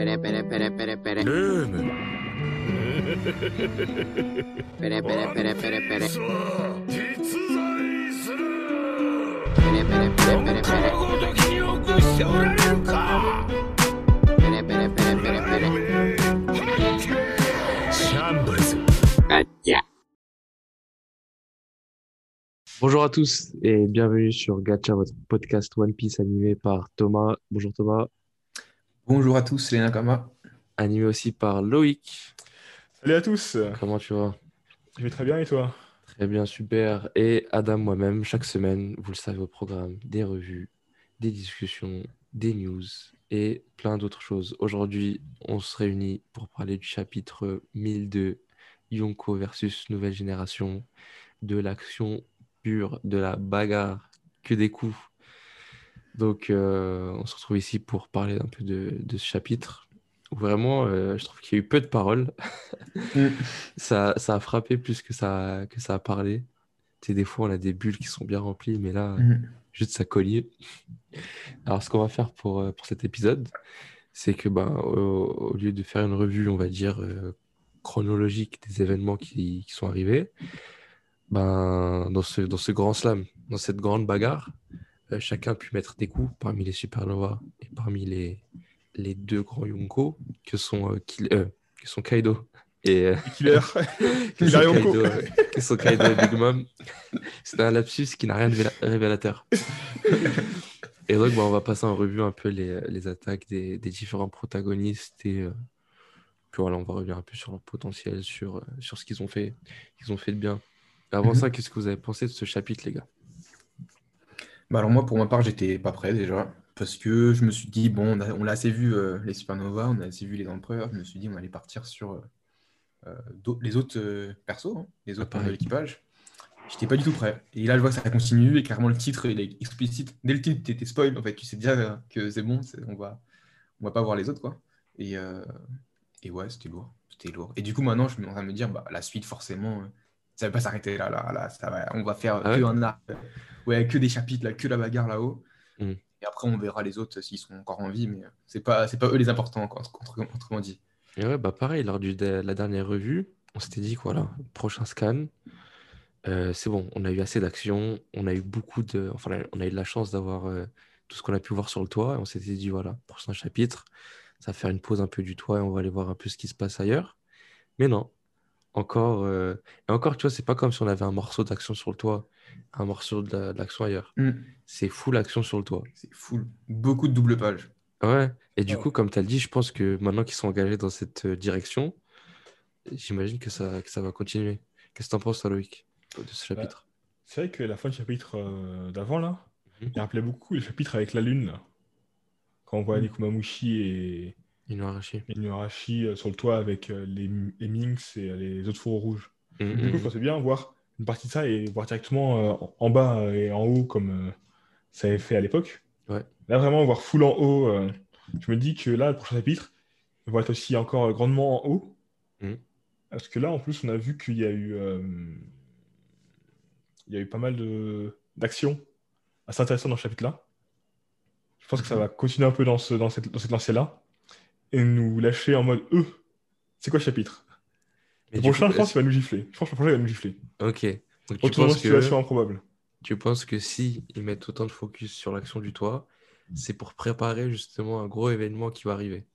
Pere, pere, pere, pere, pere. ルーム Pere, pere, pere, pere, pere. さあ実在する Pere, pere, pere, 本 pere, 当 pere. のこと記憶しておられるか Pere, pere, pere, pere, pere. シャンブルズ Gacha. Bonjour à tous et bienvenue sur Gacha, votre podcast One Piece animé par Thomas. Bonjour Thomas. Bonjour à tous, c'est les Nakama. Animé aussi par Loïc. Salut à tous, Comment tu vas? je vais très bien et toi? Très bien, super. Et Adam, moi-même, chaque semaine, vous le savez au programme, des revues, des discussions, des news et plein d'autres choses. Aujourd'hui, on se réunit pour parler du chapitre 1002, Yonko versus Nouvelle Génération, de l'action pure, de la bagarre, que des coups. Donc, euh, on se retrouve ici pour parler un peu de, de ce chapitre. Où vraiment, euh, je trouve qu'il y a eu peu de paroles. ça, ça a frappé plus que ça, que ça a parlé. Tu sais, des fois, on a des bulles qui sont bien remplies, mais là, Mhm. juste ça collier. Alors, ce qu'on va faire pour, euh, pour cet épisode, c'est que ben, au, au lieu de faire une revue, on va dire, euh, chronologique des événements qui, qui sont arrivés, ben, dans ce, dans ce grand slam, dans cette grande bagarre, chacun a pu mettre des coups parmi les supernovas et parmi les, les deux grands Yonko, que sont, euh, Kill- euh, que sont Kaido et, euh, Killer, que sont. Kaido, euh, que sont Kaido et Big Mom. C'était un lapsus qui n'a rien de véla- révélateur. Et donc, bah, on va passer en revue un peu les, les attaques des, des différents protagonistes et euh, puis voilà, on va revenir un peu sur leur potentiel, sur, euh, sur ce qu'ils ont fait, qu'ils ont fait de bien. Avant Mhm. ça, qu'est-ce que vous avez pensé de ce chapitre, les gars? Bah alors moi, pour ma part, j'étais pas prêt déjà, parce que je me suis dit, bon, on a, on l'a assez vu euh, les supernovas, on a assez vu les empereurs, je me suis dit, on allait partir sur euh, euh, d'au- les autres euh, persos, hein, les autres membres de pareil. l'équipage. J'étais pas du tout prêt. Et là, je vois que ça continue, et carrément le titre, il est explicite. Dès le titre, t'étais spoil, en fait, tu sais déjà euh, que c'est bon, c'est- on va, on va pas voir les autres, quoi. Et, euh, et ouais, c'était lourd, c'était lourd. Et du coup, maintenant, je suis en train de me dire, bah, la suite, forcément, euh, ça va pas s'arrêter là, là, là, ça va, on va faire Ah que ouais un arc. Ouais, que des chapitres, là, que la bagarre là-haut. Mm. Et après, on verra les autres s'ils sont encore en vie, mais c'est pas, c'est pas eux les importants, autrement dit. Et ouais, bah pareil, lors de la dernière revue, on s'était dit que voilà, prochain scan, euh, c'est bon, on a eu assez d'action, on a eu beaucoup de. Enfin, on a eu de la chance d'avoir euh, tout ce qu'on a pu voir sur le toit, et on s'était dit, voilà, prochain chapitre, ça va faire une pause un peu du toit et on va aller voir un peu ce qui se passe ailleurs. Mais non, encore. euh, Et encore, tu vois, c'est pas comme si on avait un morceau d'action sur le toit, un morceau de la- de l'action ailleurs. Mm. C'est full action sur le toit. C'est full. Beaucoup de double pages. Ouais, et du Ouais. coup, comme tu as dit, je pense que maintenant qu'ils sont engagés dans cette euh, direction, j'imagine que ça, que ça va continuer. Qu'est-ce que tu en penses, toi, Loïc, de ce chapitre? C'est vrai que la fin du chapitre euh, d'avant, là, Mhm. il rappelait beaucoup le chapitre avec la lune, là. Quand on voit Mhm. les Kumamushi et Inuarashi. Inuarashi euh, sur le toit avec euh, les, les Minx et euh, les autres fourreaux rouges. Mhm, Du coup, je pensais bien voir une partie de ça et voir directement en- bas et en haut comme ça avait fait à l'époque. Ouais. Là, vraiment, voir full en haut, je me dis que là, le prochain chapitre, va être aussi encore grandement en haut. Mhm. Parce que là, en plus, on a vu qu'il y a eu, il y a eu pas mal d'actions assez intéressantes dans ce chapitre-là. Je pense que ça va continuer un peu dans, ce, dans cette, dans cette lancée-là et nous lâcher en mode E. C'est quoi le chapitre? Mais Le prochain, coup, je pense qu'il va nous gifler. Je pense que le prochain, il va nous gifler. Ok. Donc, tu Retournement de penses que, improbable. tu penses que si ils mettent autant de focus sur l'action du toit, c'est pour préparer justement un gros événement qui va arriver.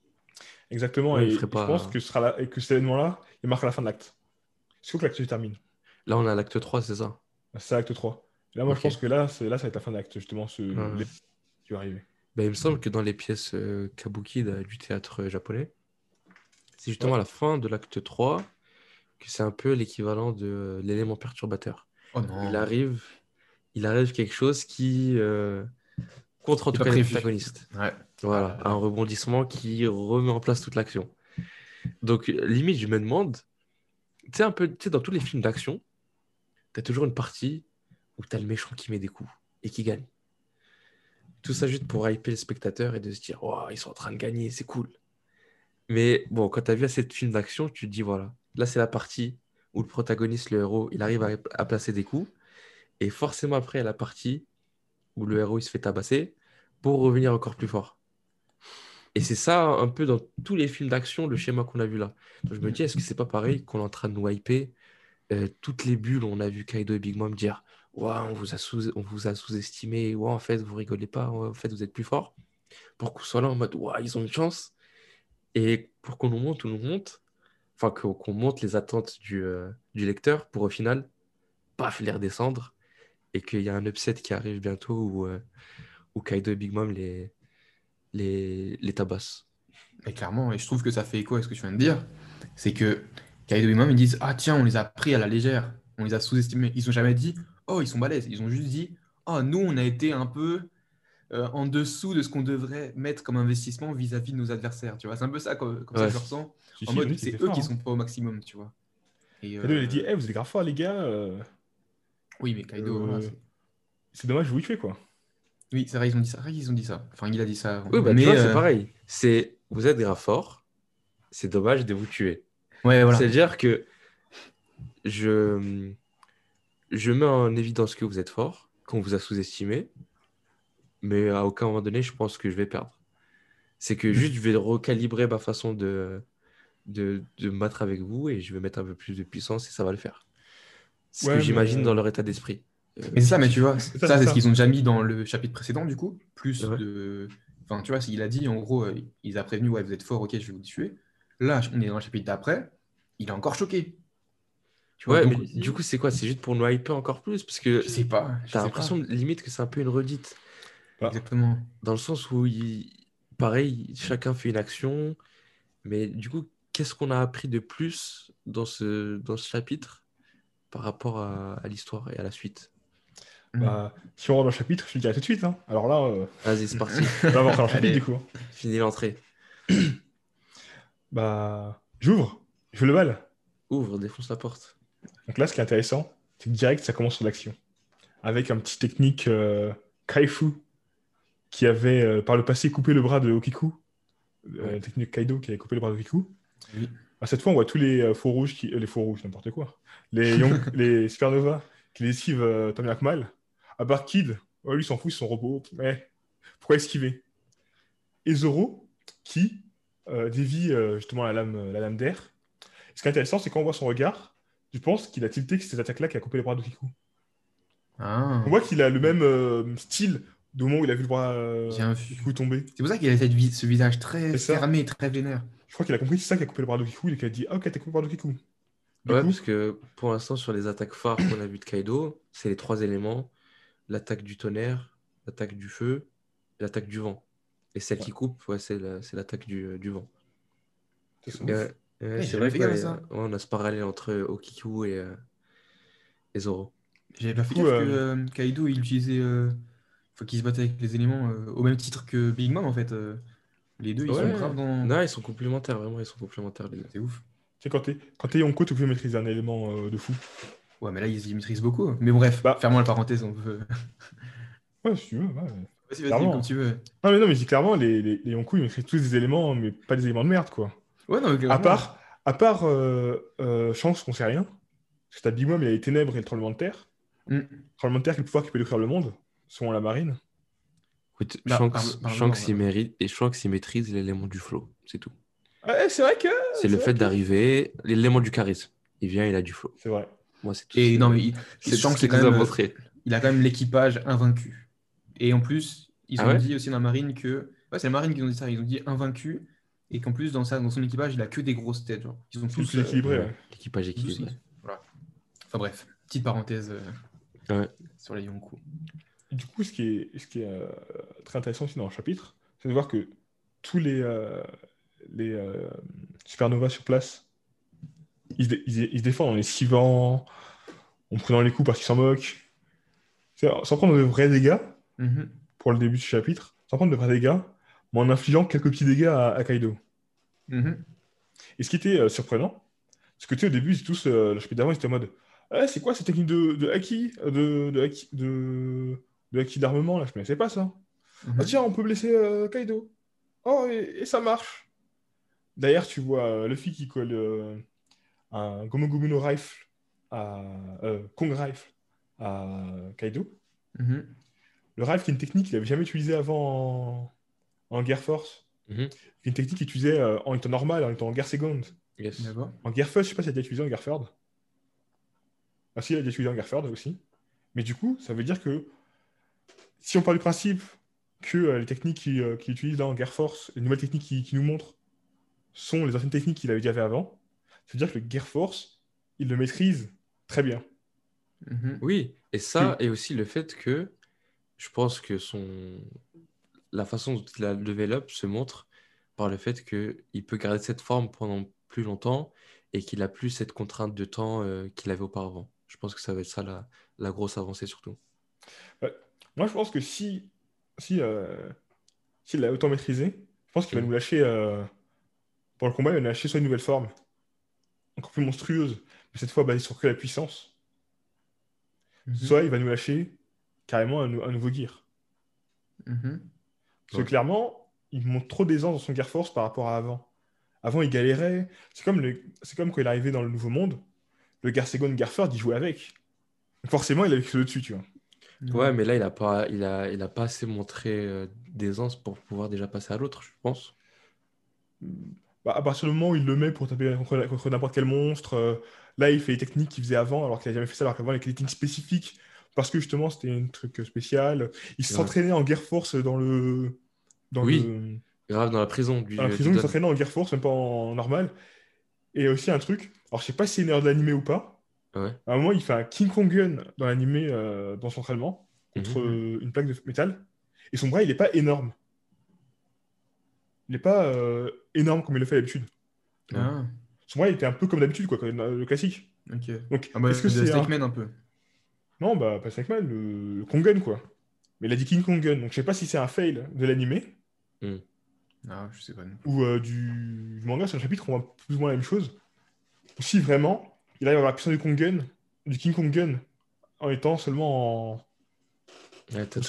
Exactement, Ouais, il et je pense que, ce sera et que cet événement-là, il marque la fin de l'acte. Il faut que l'acte se termine. Là, on a l'acte 3, c'est ça? C'est ça, acte 3. Là, moi, je pense que là, là, ça va être la fin de l'acte, justement, ce l'événement qui va arriver. Ben, il me semble que dans les pièces euh, kabuki de- du théâtre euh, japonais, c'est justement à la fin de l'acte 3 que c'est un peu l'équivalent de euh, l'élément perturbateur. Oh non. Il arrive, il arrive quelque chose qui euh, contre en tout pas cas les prévu. protagonistes. Ouais. Voilà, un rebondissement qui remet en place toute l'action. Donc euh, limite, je me demande, tu sais un peu, tu sais dans tous les films d'action, tu as toujours une partie où tu as le méchant qui met des coups et qui gagne. Tout ça juste pour hyper le spectateur et de se dire, oh, ils sont en train de gagner, c'est cool. Mais bon, quand tu as vu assez de d'action, tu te dis, voilà, là c'est la partie où le protagoniste, le héros, il arrive à, placer des coups. Et forcément après, il y a la partie où le héros il se fait tabasser pour revenir encore plus fort. Et c'est ça un peu dans tous les films d'action, le schéma qu'on a vu là. Je me dis, est-ce que c'est pas pareil qu'on est en train de nous hyper euh, toutes les bulles on a vu Kaido et Big Mom dire Ouah, on vous a sous-estimé, en fait, vous rigolez pas, en fait, vous êtes plus fort. Pour qu'on soit là en mode ils ont une chance. Et pour qu'on nous monte, on nous monte, enfin, qu'on monte les attentes du, euh, du lecteur pour au final, paf, les redescendre. Et qu'il y a un upset qui arrive bientôt où, euh, où Kaido et Big Mom les, les, les tabassent. Mais clairement, et je trouve que ça fait écho à ce que tu viens de dire, c'est que Kaido et Mom, ils disent Ah tiens, on les a pris à la légère, on les a sous-estimés. Ils ont jamais dit Oh, ils sont balèzes. Ils ont juste dit Oh, nous, on a été un peu euh, en dessous de ce qu'on devrait mettre comme investissement vis-à-vis de nos adversaires. Tu vois, c'est un peu ça comme, comme ça que je ressens. En mode, ils c'est eux qui forts, sont pas au maximum, tu vois. Et, hein. Kaido, il a euh, dit Eh, vous êtes grave forts, les gars. euh, Oui, mais Kaido, euh, voilà, c'est- dommage, vous y quoi. oui, c'est vrai, ils ont dit ça. Qu'ils ont dit ça. Enfin, il a dit ça. Oui, bah, mais c'est euh, pareil. C'est, vous êtes grave fort, c'est dommage de vous tuer. Ouais, voilà. C'est-à-dire que je, je mets en évidence que vous êtes fort, qu'on vous a sous-estimé, mais à aucun moment donné, je pense que je vais perdre. C'est que juste, je vais recalibrer ma façon de, de, de me battre avec vous et je vais mettre un peu plus de puissance et ça va le faire. C'est ce Ouais, que mais- j'imagine dans leur état d'esprit. Euh, Mais c'est ça, mais tu vois, ça, ça, c'est ce qu'ils ont déjà mis dans le chapitre précédent, du coup. Plus Ouais. de. Enfin, tu vois, il a dit, en gros, euh, il a prévenu, ouais, vous êtes fort, ok, je vais vous tuer. Là, on est dans le chapitre d'après, il est encore choqué. Tu vois, Ouais, mais du coup, c'est quoi? C'est juste pour nous hyper encore plus? Parce que je sais pas. t'as l'impression limite que c'est un peu une redite. pas. Exactement. Dans le sens où, il- pareil, chacun fait une action, mais du coup, qu'est-ce qu'on a appris de plus dans ce, dans ce chapitre par rapport à, à l'histoire et à la suite? Bah, si on rentre dans le chapitre, je te le dirai tout de suite. hein. Alors là, euh, Vas-y, c'est parti. on va rentrer dans le chapitre, Allez. du coup. Finis l'entrée. Bah, j'ouvre, je le bal. Ouvre, défonce la porte. Donc là, ce qui est intéressant, c'est que direct, ça commence sur l'action. Avec un petit technique euh, Kaifu, qui avait euh, par le passé coupé le bras de Okiku. Euh, Ouais. technique Kaido qui avait coupé le bras de Okiku. Oui. Bah, cette fois, on voit tous les euh, faux rouges, qui... les faux rouges, n'importe quoi. Les, Young- les Supernova qui les esquivent euh, tant bien que mal. À part Kid, ouais, lui s'en fout, c'est son robot. Mais pourquoi esquiver? Et Zoro, qui dévie justement la lame, la lame d'air. Ce qui est intéressant, c'est quand on voit son regard, je pense qu'il a tilté que c'est cette attaque-là qui a coupé les bras d'Okiku. Ah, On voit qu'il a le même euh, style du moment où il a vu le bras euh, Bien vu. d'Okiku tomber. c'est pour ça qu'il a cette ce visage très fermé, très vénère. Je crois qu'il a compris que c'est ça qui a coupé le bras d'Okiku et qu'il a dit Ah, ok, t'as coupé le bras d'Okiku. Du Ouais, coup, parce que pour l'instant, sur les attaques phares qu'on a vues de Kaido, c'est les trois éléments, l'attaque du tonnerre, l'attaque du feu et l'attaque du vent. Et celle qui coupe, ouais, c'est la- c'est l'attaque du, du vent. Et ouais, ouais, c'est vrai on a ce parallèle entre Okiku et, euh, et Zoro. J'avais pas fait gaffe euh, que euh, Kaido, il utilisait. euh, Faut qu'il se batte avec les éléments euh, au même titre que Big Mom, en fait. euh. Les deux, ils Ouais. sont graves dans. Non, ils sont complémentaires, vraiment, ils sont complémentaires les deux. C'est ouf. Tu sais, quand t'es quand t'es Yonko, tu peux maîtriser un élément euh, de fou. Ouais, mais là, ils y maîtrisent beaucoup. Mais bon, bref, Bah. fermons la parenthèse, on peut. Ouais, si tu veux. ouais. Vas-y, vas-y, comme tu veux. Non, mais non, mais je dis clairement, les, les, les Yonko, ils maîtrisent tous des éléments, mais pas des éléments de merde, quoi. Ouais, non, mais À part, à part euh, euh, Chance, qu'on sait rien. Parce que t'as Big Mom, il y a les ténèbres et le tremblement de terre. Mm. Tremblement de terre, qui est le pouvoir qui peut détruire le monde, selon la marine. Écoute, Bah, Shanks, il mérite, et Shanks, il maîtrise l'élément du flow, c'est tout. Ouais, c'est vrai que. C'est le fait que- d'arriver, l'élément du charisme. Il vient, il a du flow. C'est vrai. Moi, c'est tout. Et non, mais il, c'est Shanks, quand nous a même. euh, montré. Il a quand même l'équipage invaincu. Et en plus, ils Ah ont ouais? dit aussi dans la marine que. Ouais, c'est la marine qui ont dit ça. Ils ont dit invaincu. Et qu'en plus, dans, ça, dans son équipage, il a que des grosses têtes. Genre. Ils sont tous. Tous équilibrés, euh, ouais. L'équipage équilibré. aussi. Voilà. Enfin bref, petite parenthèse euh, Ouais. sur les Yonkou. Du coup, ce qui est, ce qui est euh, très intéressant aussi dans le chapitre, c'est de voir que tous les, euh, les euh, supernovas sur place, ils, se dé- ils se- ils se défendent en les esquivant, en prenant les coups parce qu'ils s'en moquent. Sans prendre de vrais dégâts, Mhm. pour le début du chapitre, sans prendre de vrais dégâts, mais en infligeant quelques petits dégâts à, à Kaido. Mhm. Et ce qui était euh, surprenant, c'est que tu sais, au début, ils étaient tous, euh, le d'avant, ils étaient en mode Eh, c'est quoi cette technique de, de haki de, de, haki- de, de haki d'armement là Je ne connaissais pas ça. Mhm. Ah tiens, on peut blesser euh, Kaido. Oh, et, et ça marche. D'ailleurs, tu vois euh, Luffy qui colle euh, un Gomu no Rifle à euh, Kong Rifle à Kaido. Mhm. Le rifle qui est une technique qu'il n'avait jamais utilisée avant en, Guerre Force. Mhm. Une technique qu'il utilisait euh, en étant normal, en étant en guerre seconde. Yes. En guerre first, je sais pas si elle a déjà utilisé en guerre third. Ah si, elle a déjà utilisé en guerre third aussi. Mais du coup, ça veut dire que si on part du principe que euh, les techniques qu'il euh, qu'il utilise là en guerre force, les nouvelles techniques qu'il qu'il nous montre, sont les anciennes techniques qu'il avait déjà fait avant, ça veut dire que le guerre force, il le maîtrise très bien. Mhm. Oui, et ça, et aussi le fait que je pense que son la façon dont il la développe se montre par le fait qu'il peut garder cette forme pendant plus longtemps et qu'il a plus cette contrainte de temps euh, qu'il avait auparavant. Je pense que ça va être ça la, la grosse avancée surtout. Moi, je pense que si, si, euh, s'il l'a autant maîtrisé, je pense qu'il va Mhm. nous lâcher, euh, pour le combat, il va nous lâcher soit une nouvelle forme, encore plus monstrueuse, mais cette fois basée sur que la puissance, Mhm. soit il va nous lâcher carrément un, nou- un nouveau gear. Mhm. Parce que clairement, il montre trop d'aisance dans son Gear Force par rapport à avant. Avant, il galérait. C'est comme, le- c'est comme quand il est arrivé dans le Nouveau Monde, le Gear Second, Gear Third, il jouait avec. Donc forcément, il avait quelque chose dessus, tu vois. Ouais, mais là, il a pas, il a, il a pas assez montré euh, d'aisance pour pouvoir déjà passer à l'autre, je pense. Bah, à partir du moment où il le met pour taper contre, contre n'importe quel monstre, euh, là, il fait les techniques qu'il faisait avant, alors qu'il n'a jamais fait ça, alors qu'avant, il avait des techniques spécifiques, parce que justement, c'était un truc spécial. Il Ouais. s'entraînait en Gear Force dans le. Dans Oui. le- Grave dans la prison du, dans la du prison, il s'entraînait en Gear Force, même pas en normal. Et aussi un truc, alors je sais pas si c'est une erreur de l'animé ou pas, Ouais. À un moment, il fait un King Kong Gun dans l'animé, euh, dans son entraînement, contre Mhm. euh, une plaque de métal. Et son bras, il n'est pas énorme. Il n'est pas euh, énorme comme il le fait d'habitude. Ah, Son bras, il était un peu comme d'habitude, quoi, le classique. ok. Donc, Ah bah, est-ce que c'est un... Un peu. Non, bah, pas Snakeman, le... le Kong Gun, quoi. Mais il a dit King Kong Gun. Donc, je sais pas si c'est un fail de l'animé Ah, je sais pas. non. ou euh, du... du manga. Sur le chapitre, on voit plus ou moins la même chose. Ou si vraiment, il arrive à avoir la puissance du Kong Gun, du King Kong Gun, en étant seulement en. Ouais, t'as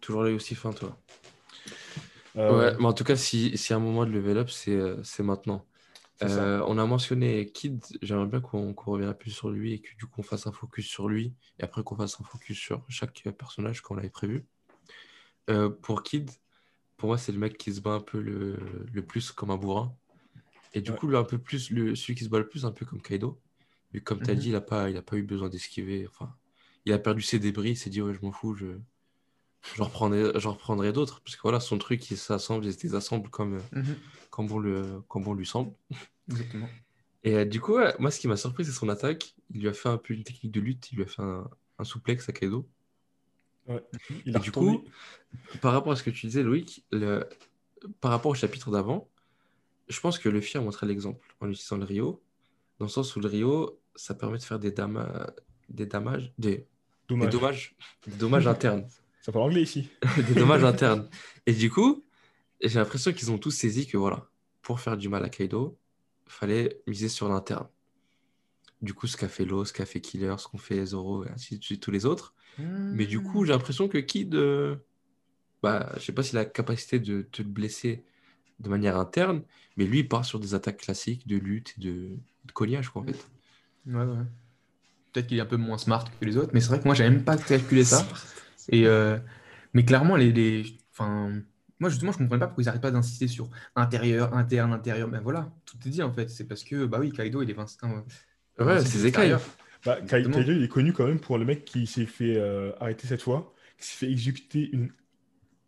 toujours l'œil, aussi fin, toi. euh, Ouais, mais en tout cas, si, si à un moment de level up, c'est euh, c'est maintenant. Euh, on a mentionné Kid, j'aimerais bien qu'on revienne un peu sur lui et que du coup on fasse un focus sur lui et après qu'on fasse un focus sur chaque personnage qu'on l'avait prévu. Euh, pour Kid, pour moi c'est le mec qui se bat un peu le, le plus comme un bourrin et du Ouais. coup le, un peu plus le, celui qui se bat le plus un peu comme Kaido. Mais comme tu as Mhm. dit, il n'a pas, il a pas eu besoin d'esquiver. Enfin, il a perdu ses débris, il s'est dit ouais je m'en fous, je, je reprendrai, reprendrai d'autres parce que voilà son truc il s'assemble, il se désassemble comme, Mhm. comme, bon, le, comme bon lui semble. Exactement. Et euh, du coup, ouais, moi, ce qui m'a surpris, c'est son attaque. Il lui a fait un peu une technique de lutte. Il lui a fait un, un souplex à Kaido. il Et a du coup, par rapport à ce que tu disais, Loïc, le- par rapport au chapitre d'avant, je pense que Luffy a montré l'exemple en utilisant le Rio, dans le sens où le Rio, ça permet de faire des, dama- des damages, des, des Dommage. dommages, des dommages internes. Ça parle anglais ici. des dommages internes. Et du coup, j'ai l'impression qu'ils ont tous saisi que voilà, pour faire du mal à Kaido, fallait miser sur l'interne. Du coup, ce qu'a fait Law, ce qu'a fait Killer, ce qu'ont fait Zoro, et ainsi de suite, tous les autres. Mais du coup, j'ai l'impression que Kid, euh, bah, je sais pas s'il a la capacité de te le blesser de manière interne, mais lui, il part sur des attaques classiques de lutte et de, de cognage, quoi, en fait. Ouais, ouais. Peut-être qu'il est un peu moins smart que les autres, mais c'est vrai que moi, j'avais même pas calculé ça. Et, euh, mais clairement, les, les... Enfin, moi, justement, je comprenais pas pourquoi ils n'arrêtent pas d'insister sur intérieur, interne, intérieur. Ben voilà, tout est dit en fait. C'est parce que, bah oui, Kaido, il est Vince. Ouais, c'est. Bah, Kai- Exactement. Kaido, il est connu quand même pour le mec qui s'est fait euh, arrêter cette fois, qui s'est fait exécuter une...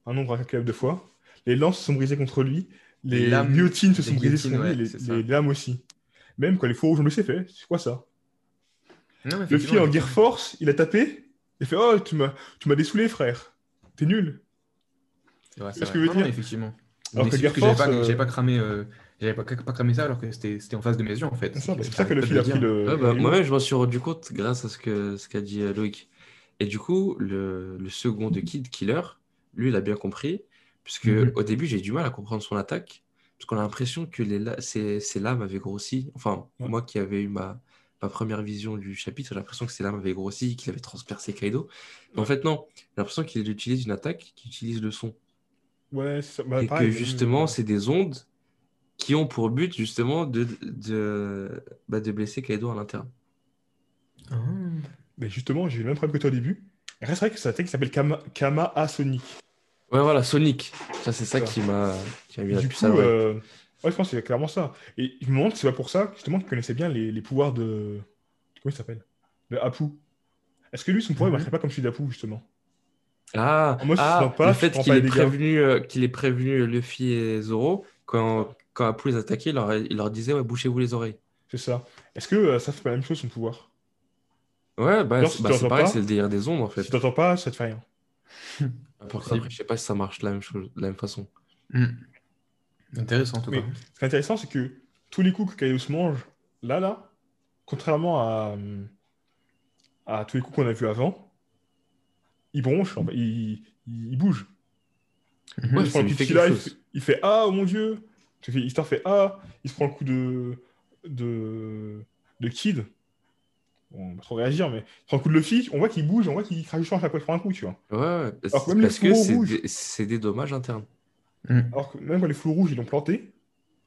un nombre incalculable de fois. Les lances se sont brisées contre lui, les, Les guillotines se sont brisées sur lui, ouais, les, lames aussi. Même quand les faux rouges ont laissé fait, c'est quoi ça? Non, Le fil en Gear Force, il a tapé, il fait Oh, tu m'as tu m'as dessoulé, frère. T'es nul. C'est vrai. que je veux Non, non, dire effectivement. Alors Mais que c'est que j'avais pas, euh, j'avais pas cramé, euh, j'avais pas, pas cramé ça alors que c'était c'était en face de mes yeux en fait. C'est ça, bah, c'est pour ça que le fil a pris dire. le. Ouais, bah, moi-même, je m'en suis rendu compte grâce à ce que ce qu'a dit euh, Loïc. Et du coup, le, le second de Kid, Killer, lui, il a bien compris, puisque Mhm. au début, j'ai eu du mal à comprendre son attaque, parce qu'on a l'impression que les, la- ses, ses lames avaient grossi. Enfin, Ouais. moi qui avais eu ma, ma première vision du chapitre, j'ai l'impression que ses lames avaient grossi, qu'il avait transpercé Kaido. Mais en fait, non, j'ai l'impression qu'il utilise une attaque qui utilise le son. Ouais, c'est ça. Bah, Et pareil, que justement, c'est des ondes qui ont pour but justement de, de, bah, de blesser Kaido à l'interne. Ah. Mais justement, j'ai eu le même problème que toi au début. Et reste vrai que sa technique s'appelle Kama, Kama Sonic. Ouais, voilà, Sonic. Ça, c'est ça Ça. qui m'a qui mis la puce à l'oreille. euh, ouais, je pense que c'est clairement ça. Et je me demande si c'est pas pour ça, justement, qu'il connaissait bien les, les pouvoirs de. Comment il s'appelle? De Apu. Est-ce que lui, son pouvoir, il Mhm. marcherait pas comme celui d'Apu, justement? Ah, moi, je ah, sens pas, le fait qu'il ait prévenu, euh, qu'il ait prévenu Luffy et Zoro, quand, quand Apu les attaquait, il leur, il leur disait ouais, bouchez-vous les oreilles. C'est ça. Est-ce que euh, ça fait pas la même chose, son pouvoir? Ouais, bah, Genre, c'est si bah, c'est pareil, pas, c'est le délire des ondes en fait. Si t'entends pas, ça te fait rien. Après, je sais pas si ça marche de la même, chose, de la même façon. Hmm. Intéressant en tout. Ce qui est intéressant, c'est que tous les coups que Kaido se mange, là, là, contrairement à, hum, à tous les coups qu'on a vus avant, il bronche, en fait, il, il, il bouge. Mhm. Il prend le coup fait il fait, il fait Ah, oh mon dieu Histoire fait Ah Il se prend le coup de, de, de Kid. Bon, on va trop réagir, mais il se prend le coup de Luffy, on voit qu'il bouge, on voit qu'il crache du sang à chaque fois qu'il prend un coup, tu vois. Ouais, ouais, Alors même parce que des, c'est des dommages internes. Hmm. Alors que même quand les fous rouges, ils l'ont planté,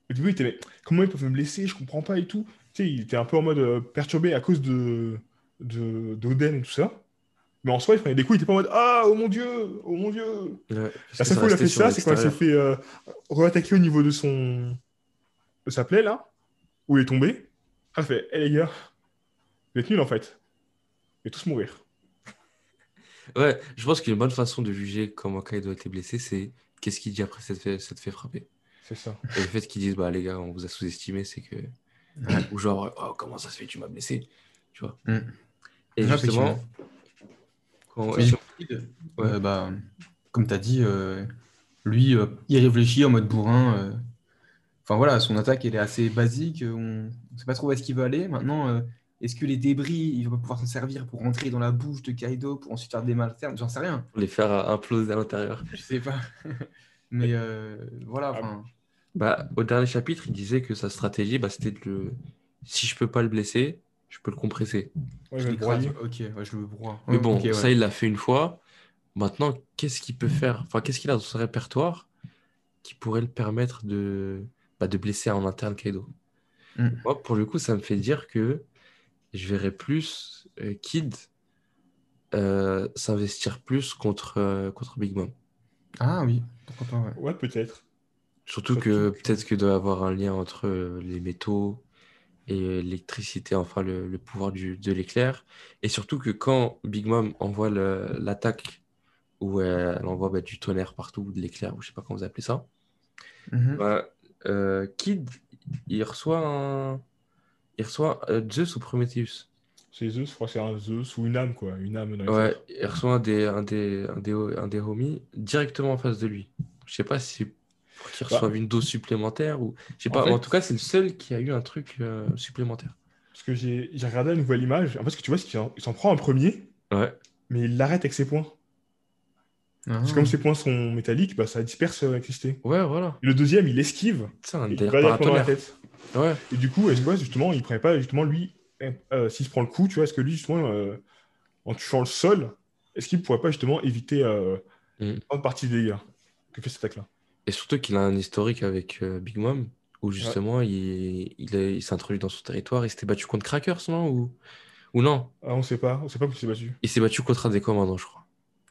au début, il était, mais comment ils peuvent me blesser Je comprends pas et tout. Tu sais, il était un peu en mode euh, perturbé à cause de de- d'Oden et tout ça. Mais en soi, il prenait des coups, il était pas en mode Ah, oh mon dieu, oh mon dieu. Ouais, La seule fois où il a fait ça, c'est quand il s'est fait euh, re-attaquer au niveau de son. de sa plaie, là, où il est tombé. Ah, fait Hé les gars, vous êtes nuls en fait. Vous allez tous mourir. Ouais, je pense qu'une bonne façon de juger comment Kaido a été blessé, c'est qu'est-ce qu'il dit après s'être fait, s'être fait frapper. C'est ça. Et le fait qu'ils disent, bah les gars, on vous a sous-estimé, c'est que. Ou genre, oh, comment ça se fait, tu m'as blessé Tu vois Mm. Et Ouais, justement, quand- Mais coup, euh, bah, comme tu as dit, euh, lui, euh, il réfléchit en mode bourrin. euh. Enfin voilà, son attaque, elle est assez basique. On ne sait pas trop où est-ce qu'il veut aller. Maintenant, euh, est-ce que les débris, il va pouvoir s'en servir pour rentrer dans la bouche de Kaido pour ensuite faire des malternes J'en sais rien. les faire euh, imploser à l'intérieur. Je sais pas. Mais euh, voilà, enfin. Bah, au dernier chapitre, il disait que sa stratégie, bah, c'était de le. Si je peux pas le blesser, je peux le compresser. Ouais, Je le broyer. Ok, ouais, je le broie. Mais bon, ouais. ça, il l'a fait une fois. Maintenant, qu'est-ce qu'il peut faire? Enfin, qu'est-ce qu'il a dans son répertoire qui pourrait le permettre de, bah, de blesser en interne Kaido? Mm. Moi, pour le coup, ça me fait dire que je verrais plus euh, Kid euh, s'investir plus contre, euh, contre Big Mom. Ah oui, pourquoi pas, ouais. Ouais, peut-être. Surtout Surtout que que- peut-être qu'il doit y avoir un lien entre euh, les métaux et l'électricité, enfin le, le pouvoir du, de l'éclair. Et surtout que quand Big Mom envoie l'attaque, où elle, envoie bah, du tonnerre partout, ou de l'éclair, ou je sais pas comment vous appelez ça, Mhm. bah, euh, Kid, il reçoit un... Il reçoit euh, Zeus ou Prometheus. C'est Zeus, je crois que c'est un Zeus ou une âme, quoi. Une âme dans Ouais, il reçoit un des, un des, un des, un des homies directement en face de lui. Je sais pas si pour qu'il Bah. reçoive une dose supplémentaire ou. Je sais En pas, fait- en tout cas, c'est le seul qui a eu un truc euh, supplémentaire. Parce que j'ai j'ai regardé la nouvelle image. En fait, ce que tu vois, c'est qu'il en- il s'en prend un premier, Ouais. mais il l'arrête avec ses poings. Ah. Parce que comme ses poings sont métalliques, bah, ça disperse euh, l'électricité. Ouais, voilà. Et le deuxième, il esquive C'est un délire la tête. Ouais. Et du coup, est-ce que justement, il prenait pas justement lui, euh, s'il se prend le coup, tu vois, est-ce que lui, justement, euh, en touchant le sol, est-ce qu'il pourrait pas justement éviter euh, Mm. une grande partie des dégâts que fait cette attaque-là? Et surtout qu'il a un historique avec euh, Big Mom où justement il, il, est- il s'est introduit dans son territoire. Il s'était battu contre Crackers, non? Ou, ou non? Ah, on sait pas, on sait pas qui s'est battu. Il s'est battu contre un des commandants, je crois.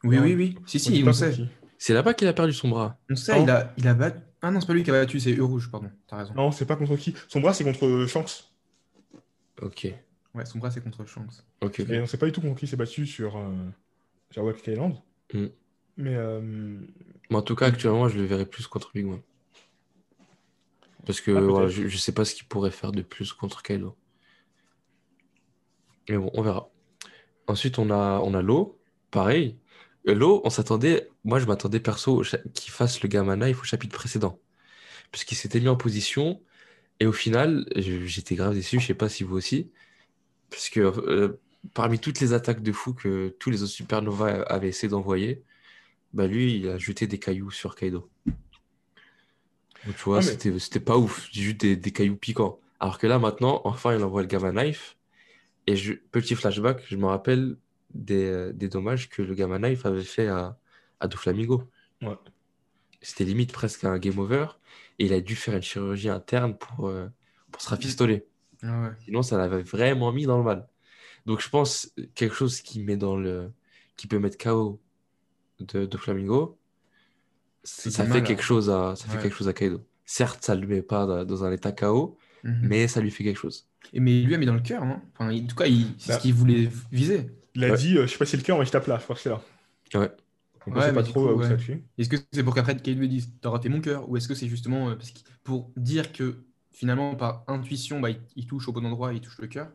Oui, oui, oui. Si, On si, on pas sait. C'est là-bas qu'il a perdu son bras. On sait, il a, il a battu. Ah non, c'est pas lui qui a battu, c'est Eux-Rouge, pardon. T'as raison. Non, c'est pas contre qui. Son bras, c'est contre Shanks. Ok. Ouais, son bras, c'est contre Shanks. Ok. Et on sait pas du tout contre qui s'est battu sur, euh, sur Wack Island. Mm. Mais euh, Mais en tout cas, actuellement, je le verrais plus contre Big Mom. Parce que Ah, voilà, je, je sais pas ce qu'il pourrait faire de plus contre Kaido. Mais bon, on verra. Ensuite, on a, on a l'eau. Pareil. L'eau, on s'attendait, moi je m'attendais perso cha- qu'il fasse le Gamma Knife au chapitre précédent. Puisqu'il s'était mis en position. Et au final, j'étais grave déçu, je sais pas si vous aussi. Parce que euh, parmi toutes les attaques de fou que tous les autres supernovas avaient essayé d'envoyer, bah lui, il a jeté des cailloux sur Kaido. Donc, tu vois, Ah, mais- c'était, c'était pas ouf, juste des, des cailloux piquants. Alors que là, maintenant, enfin, il envoie le Gamma Knife. Et je, petit flashback, je me rappelle des, euh, des dommages que le Gamma Knife avait fait à, à Doflamingo. Ouais. C'était limite presque un game over. Et il a dû faire une chirurgie interne pour, euh, pour se rafistoler. Ah ouais. Sinon, ça l'avait vraiment mis dans le mal. Donc, je pense quelque chose qui met dans le, qui peut mettre KO de, de Flamingo, ça fait mal à- quelque chose à, ça fait quelque chose à Kaido. Certes, ça le met pas dans- un état KO, Mhm. mais ça lui fait quelque chose. Et mais lui a mis dans le cœur, enfin, En tout cas, il- c'est Bah. ce qu'il voulait viser. Il a Ouais. dit, euh, je sais pas si c'est le cas, mais je tape là, je crois que c'est là. Ouais. Donc Ouais, on sait pas trop coup, euh, où ouais. ça tue. Est-ce que c'est pour qu'après Kaido lui dise T'as raté mon cœur Ou est-ce que c'est justement euh, parce pour dire que finalement, par intuition, bah, il, il touche au bon endroit, il touche le cœur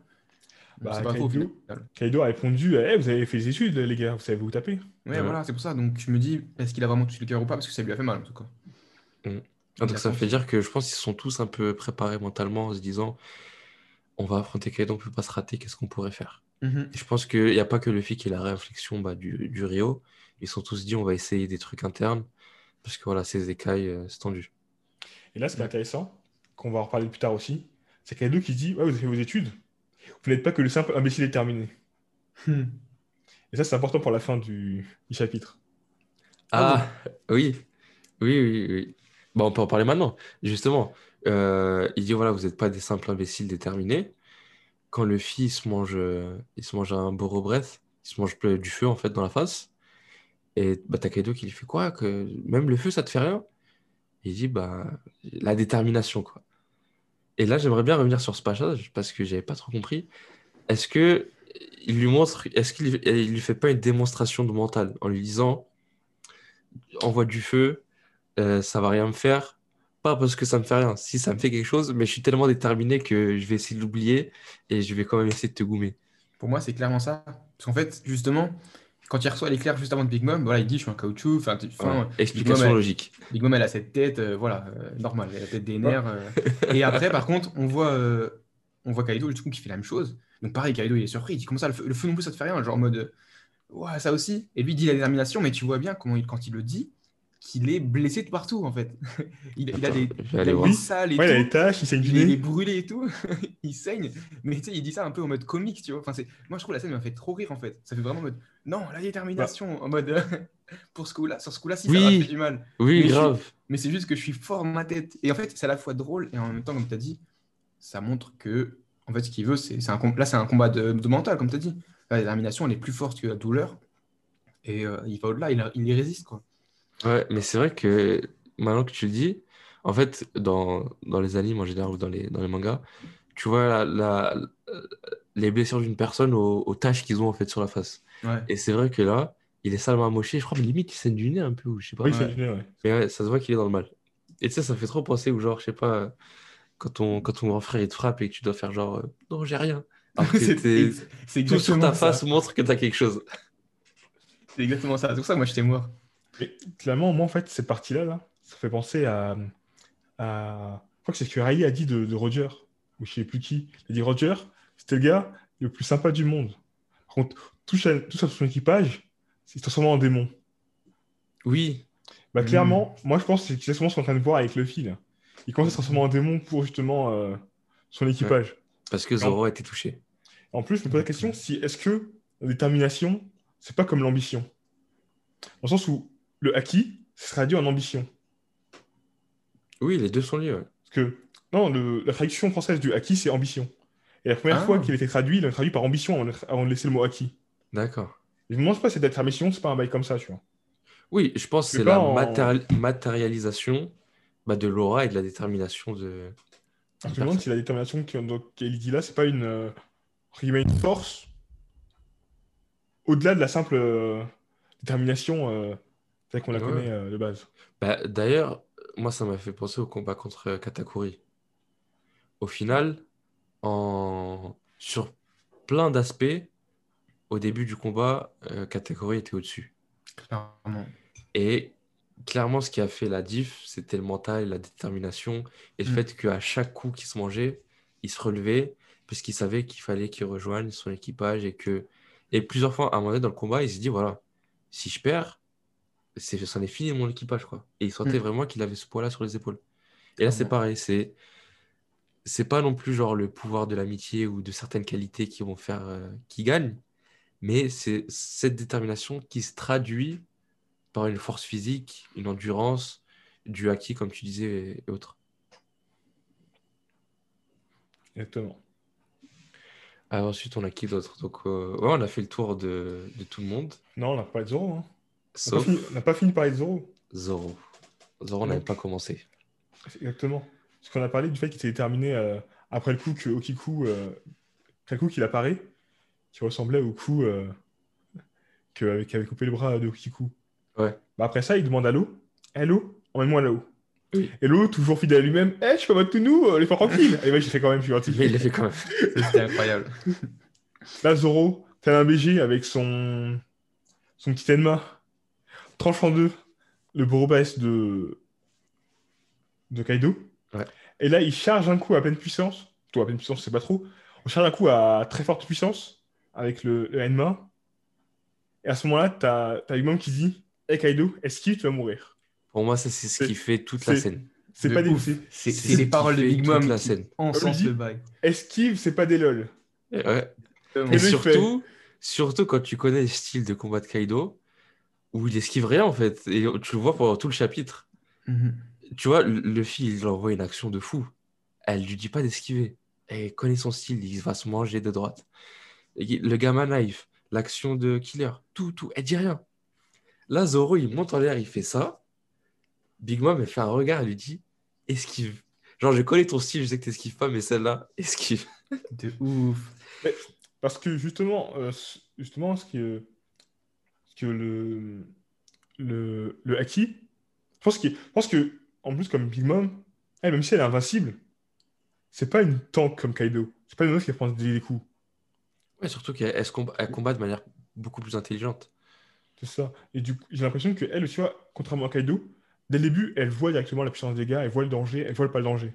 Bah, sait pas Kaido-. Kaido a répondu, eh, vous avez fait des études, les gars, vous savez vous taper. Ouais, voilà, c'est pour ça. Donc je me dis Est-ce qu'il a vraiment touché le cœur ou pas Parce que ça lui a fait mal en tout cas. Ah, Il donc ça senti. fait dire que je pense qu'ils sont tous un peu préparés mentalement en se disant on va affronter Kaido, on peut pas se rater, qu'est-ce qu'on pourrait faire? Mhm. Et je pense qu'il n'y a pas que le fait qu'il y ait la réflexion bah, du, du Rio, ils sont tous dit on va essayer des trucs internes parce que voilà, ces écailles, euh, c'est tendu. Et là, ce qui est intéressant, qu'on va en reparler plus tard aussi, c'est Kaido qui dit, ouais, vous avez fait vos études, vous n'êtes pas que le simple imbécile déterminé. Hmm. Et ça, c'est important pour la fin du, du chapitre. Ah, oui, oui, oui, oui. Bon, on peut en parler maintenant. Justement, euh, il dit voilà, vous n'êtes pas des simples imbéciles déterminés. Quand le fils se mange, euh, il se mange un Boro-Breath, il se mange du feu en fait dans la face. Et bah, t'as qui lui fait quoi? Que même le feu, ça te fait rien? Il dit bah la détermination quoi. Et là, j'aimerais bien revenir sur ce passage parce que j'avais pas trop compris. Est-ce que il lui montre, est-ce qu'il il lui fait pas une démonstration de mental en lui disant envoie du feu, euh, ça va rien me faire. Pas parce que ça me fait rien, si ça me fait quelque chose, mais je suis tellement déterminé que je vais essayer de l'oublier et je vais quand même essayer de te goumer. Pour moi, c'est clairement ça. Parce qu'en fait, justement, quand il reçoit l'éclair juste avant de Big Mom, voilà, il dit Je suis un caoutchouc. Enfin, Ouais. Explication Big Mom, elle- logique. Big Mom, elle a cette tête, euh, voilà, euh, normale, elle a la tête des nerfs. euh. Et après, par contre, on voit, on voit Kaido, du coup, qui fait la même chose. Donc, pareil, Kaido, il est surpris. Il dit Comment ça, le feu, le feu non plus, ça te fait rien Genre en mode Ouais, ça aussi. Et lui, il dit la détermination, mais tu vois bien comment il, quand il le dit, qu'il est blessé de partout, en fait. il, il a des, il a des sales et Ouais, il a tout. les tâches, il saigne du Il est, il est nez. brûlé et tout, il saigne, mais tu sais, il dit ça un peu en mode comique, tu vois. Enfin, c'est... Moi, je trouve la scène m'a fait trop rire en fait. Ça fait vraiment en mode non, la détermination, en mode pour ce coup-là, sur ce coup-là, si ça Oui. m'a fait du mal. Oui, Mais je- grave. Mais c'est juste que je suis fort dans ma tête. Et en fait, c'est à la fois drôle et en même temps, comme tu as dit, ça montre que en fait, ce qu'il veut, c'est, c'est un com- là, c'est un combat de, de mental, comme tu as dit. La détermination, elle est plus forte que la douleur. Et euh, il va au-delà, il, il y résiste, quoi. Ouais, mais c'est vrai que maintenant que tu le dis, en fait, dans, dans les animes en général ou dans les, dans les mangas, tu vois la, la- les blessures d'une personne aux, aux taches qu'ils ont en fait sur la face. Ouais. Et c'est vrai que là, il est salement amoché. Je crois que limite il saigne du nez un peu, ou je sais pas. Oui, il Ouais. saigne du nez, ouais. Mais ouais, ça se voit qu'il est dans le mal. Et tu sais, ça me fait trop penser au genre, je sais pas, quand ton, quand ton grand frère il te frappe et que tu dois faire genre, euh, non, j'ai rien. Alors que c'est, tout sur ta ça. face montre que t'as quelque chose. C'est exactement ça. C'est pour ça, moi, j'étais mort. Mais clairement, moi, en fait, cette partie-là, là, ça fait penser à, à... Je crois que c'est ce que Riley a dit de, de Roger, ou je sais plus qui. Il a dit Roger, c'était le gars le plus sympa du monde. Par contre, tout ça, tout ça son équipage, c'est transformé en démon. Oui, Bah, Mm. clairement, moi, je pense que c'est exactement ce qu'on est en train de voir avec Luffy, là. Il commence à se transformer en démon pour justement euh, son équipage. parce que Zoro a été touché. En plus, je me pose la question si est-ce que la détermination, c'est pas comme l'ambition? Dans le sens où le ce sera dit en ambition. Oui, les deux sont liés. ouais. Parce que, non, le- la traduction française du haki, c'est ambition. Et la première Ah. fois qu'il a été traduit, il l'a traduit par ambition avant de, avant de laisser le mot haki. D'accord. Je me demande pas si cette détermination, c'est pas un bail comme ça, tu vois. Oui, je pense que C'est c'est pas la en- matéri- matérialisation bah, de l'aura et de la détermination de. Je me demande si la détermination qu'elle dit là, c'est pas une, euh, une force au-delà de la simple euh, détermination euh, telle qu'on la Ouais. connaît euh, de base. Bah, d'ailleurs, moi, ça m'a fait penser au combat contre Katakuri. Au final, en... sur plein d'aspects, au début du combat, euh, Katakuri était au-dessus. Clairement. Et clairement, ce qui a fait la diff, c'était le mental, la détermination et le Mm. fait qu'à chaque coup qu'il se mangeait, il se relevait parce qu'il savait qu'il fallait qu'il rejoigne son équipage et que. Et plusieurs fois, à un moment donné, dans le combat, il s'est dit voilà, si je perds, c'est, c'en est fini mon équipage, quoi. Et il sentait Mm. vraiment qu'il avait ce poids-là sur les épaules. Et là, c'est pareil, c'est. C'est pas non plus genre le pouvoir de l'amitié ou de certaines qualités qui vont faire euh, qui gagnent, mais c'est cette détermination qui se traduit par une force physique, une endurance, du haki, comme tu disais, et, et autres. Exactement. Alors ensuite, on a qui d'autre? Donc, euh, ouais, on a fait le tour de, de tout le monde, Non, on n'a pas de Zoro. Hein. On n'a sauf pas, fini- on n'a pas fini de parler de Zoro. Zoro. Zoro n'avait pas commencé. Exactement. Parce qu'on a parlé du fait qu'il s'était terminé euh, après le coup que Okiku, euh, après le coup qu'il apparaît, qui ressemblait au coup euh, que- qui avait coupé le bras de Okiku. Ouais. Bah, après ça, il demande à l'eau Hello, emmène-moi là-haut. Oui. Et l'eau, toujours fidèle à lui-même Eh, je suis pas votre nous, euh, les fois tranquille. Et ouais, j'ai fait quand même, je suis gentil. Mais il l'a fait quand même. C'était incroyable. Là, Zoro, tel un BG avec son, son petit Enma, tranche en deux le Borobas de... de Kaido. Ouais. Et là, il charge un coup à pleine puissance. Toi, à pleine puissance, c'est pas trop. On charge un coup à très forte puissance avec le, le Enma. Et à ce moment-là, t'as as Yumam qui dit Hé Kaido, esquive, tu vas mourir? Pour moi, ça, c'est ce qui fait toute la scène. C'est pas des. ouf. c'est- C'est C'est ce les paroles de Big Mom la scène. encensent dit- le bail. Esquive, c'est pas des lol. Et ouais. Et Et lui, il surtout, surtout quand tu connais le style de combat de Kaido, où il esquive rien en fait, et tu le vois pendant tout le chapitre. Mhm. Tu vois, le- Luffy, il envoie une action de fou. Elle lui dit pas d'esquiver. Elle connaît son style, il va se manger de droite. Et le Gamma Knife, l'action de Killer, tout, tout, elle dit rien. Là, Zoro, il monte en l'air, il fait ça. Big Mom, elle fait un regard, elle lui dit esquive. Genre, je connais ton style, je sais que t'esquives pas, mais celle-là, esquive. De ouf. Parce que justement, euh, justement ce, ce que le, le, le Haki, je pense, qu'il- je pense que, en plus, comme Big Mom, elle, même si elle est invincible, c'est pas une tank comme Kaido. C'est pas une meuf qui prend des, coups. Ouais, surtout qu'elle combat, combat de manière beaucoup plus intelligente. C'est ça. Et du coup, j'ai l'impression que elle, tu vois, contrairement à Kaido, dès le début, elle voit directement la puissance des gars, elle voit le danger, elle voit pas le danger.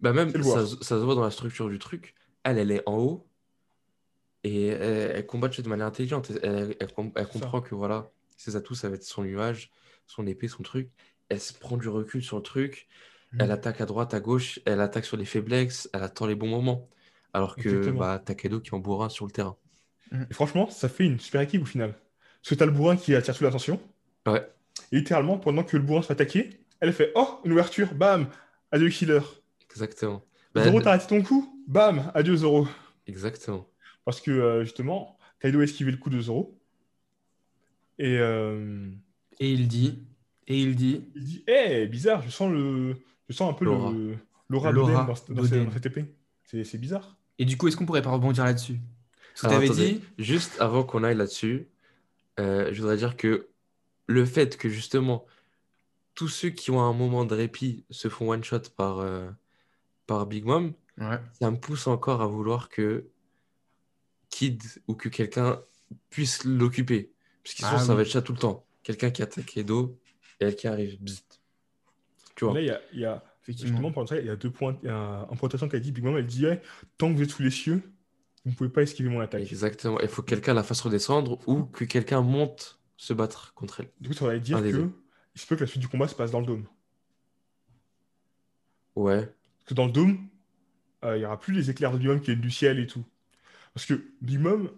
Bah même, ça, ça se voit dans la structure du truc. Elle, elle est en haut et elle, elle combat de manière intelligente. Elle, elle- elle com- elle ça. comprend que voilà, ses atouts, ça va être son nuage, son épée, son truc. Elle se prend du recul sur le truc. Mm. Elle attaque à droite, à gauche. Elle attaque sur les faiblesses. Elle attend les bons moments. Alors que bah, t'as Kaido qui est en bourrin sur le terrain. Et franchement, ça fait une super équipe au final. Parce que t'as le bourrin qui attire toute l'attention. Ouais. Et littéralement, pendant que le bourrin se fait attaquer, elle fait Oh, une ouverture, bam, adieu killer. Exactement. Bah, Zoro, t'as raté ton coup, bam, adieu Zoro. exactement. Parce que euh, justement, Kaido a esquivé le coup de Zoro. Et euh, Et il dit, et il dit, il dit Eh, bizarre, je sens le. Je sens un peu L'aura. le. L'aura L'aura dans, dans, dans cette épée. C'est c'est bizarre. et du coup, est-ce qu'on pourrait pas rebondir là-dessus? T'avais attendez, dit, juste avant qu'on aille là-dessus, euh, je voudrais dire que le fait que justement tous ceux qui ont un moment de répit se font one shot par, euh, par Big Mom, ouais, ça me pousse encore à vouloir que Kid ou que quelqu'un puisse l'occuper. Parce sinon, Ah ça va oui. être ça tout le temps. Quelqu'un qui attaque Edo et elle qui arrive. bzzzt. Tu vois? Là, il y a, il y a- effectivement. pendant ça, il y a deux points. Il y a un, un point d'attention qui a dit Big Mom, elle dit Eh, Tant que vous êtes sous les cieux, vous ne pouvez pas esquiver mon attaque. Exactement. Il faut que quelqu'un la fasse redescendre ou que quelqu'un monte se battre contre elle. Du coup, ça va dire que deux. il se peut que la suite du combat se passe dans le dôme. Ouais. Parce que dans le dôme, euh, il n'y aura plus les éclairs de Big Mom qui viennent du ciel et tout. Parce que Big Mom,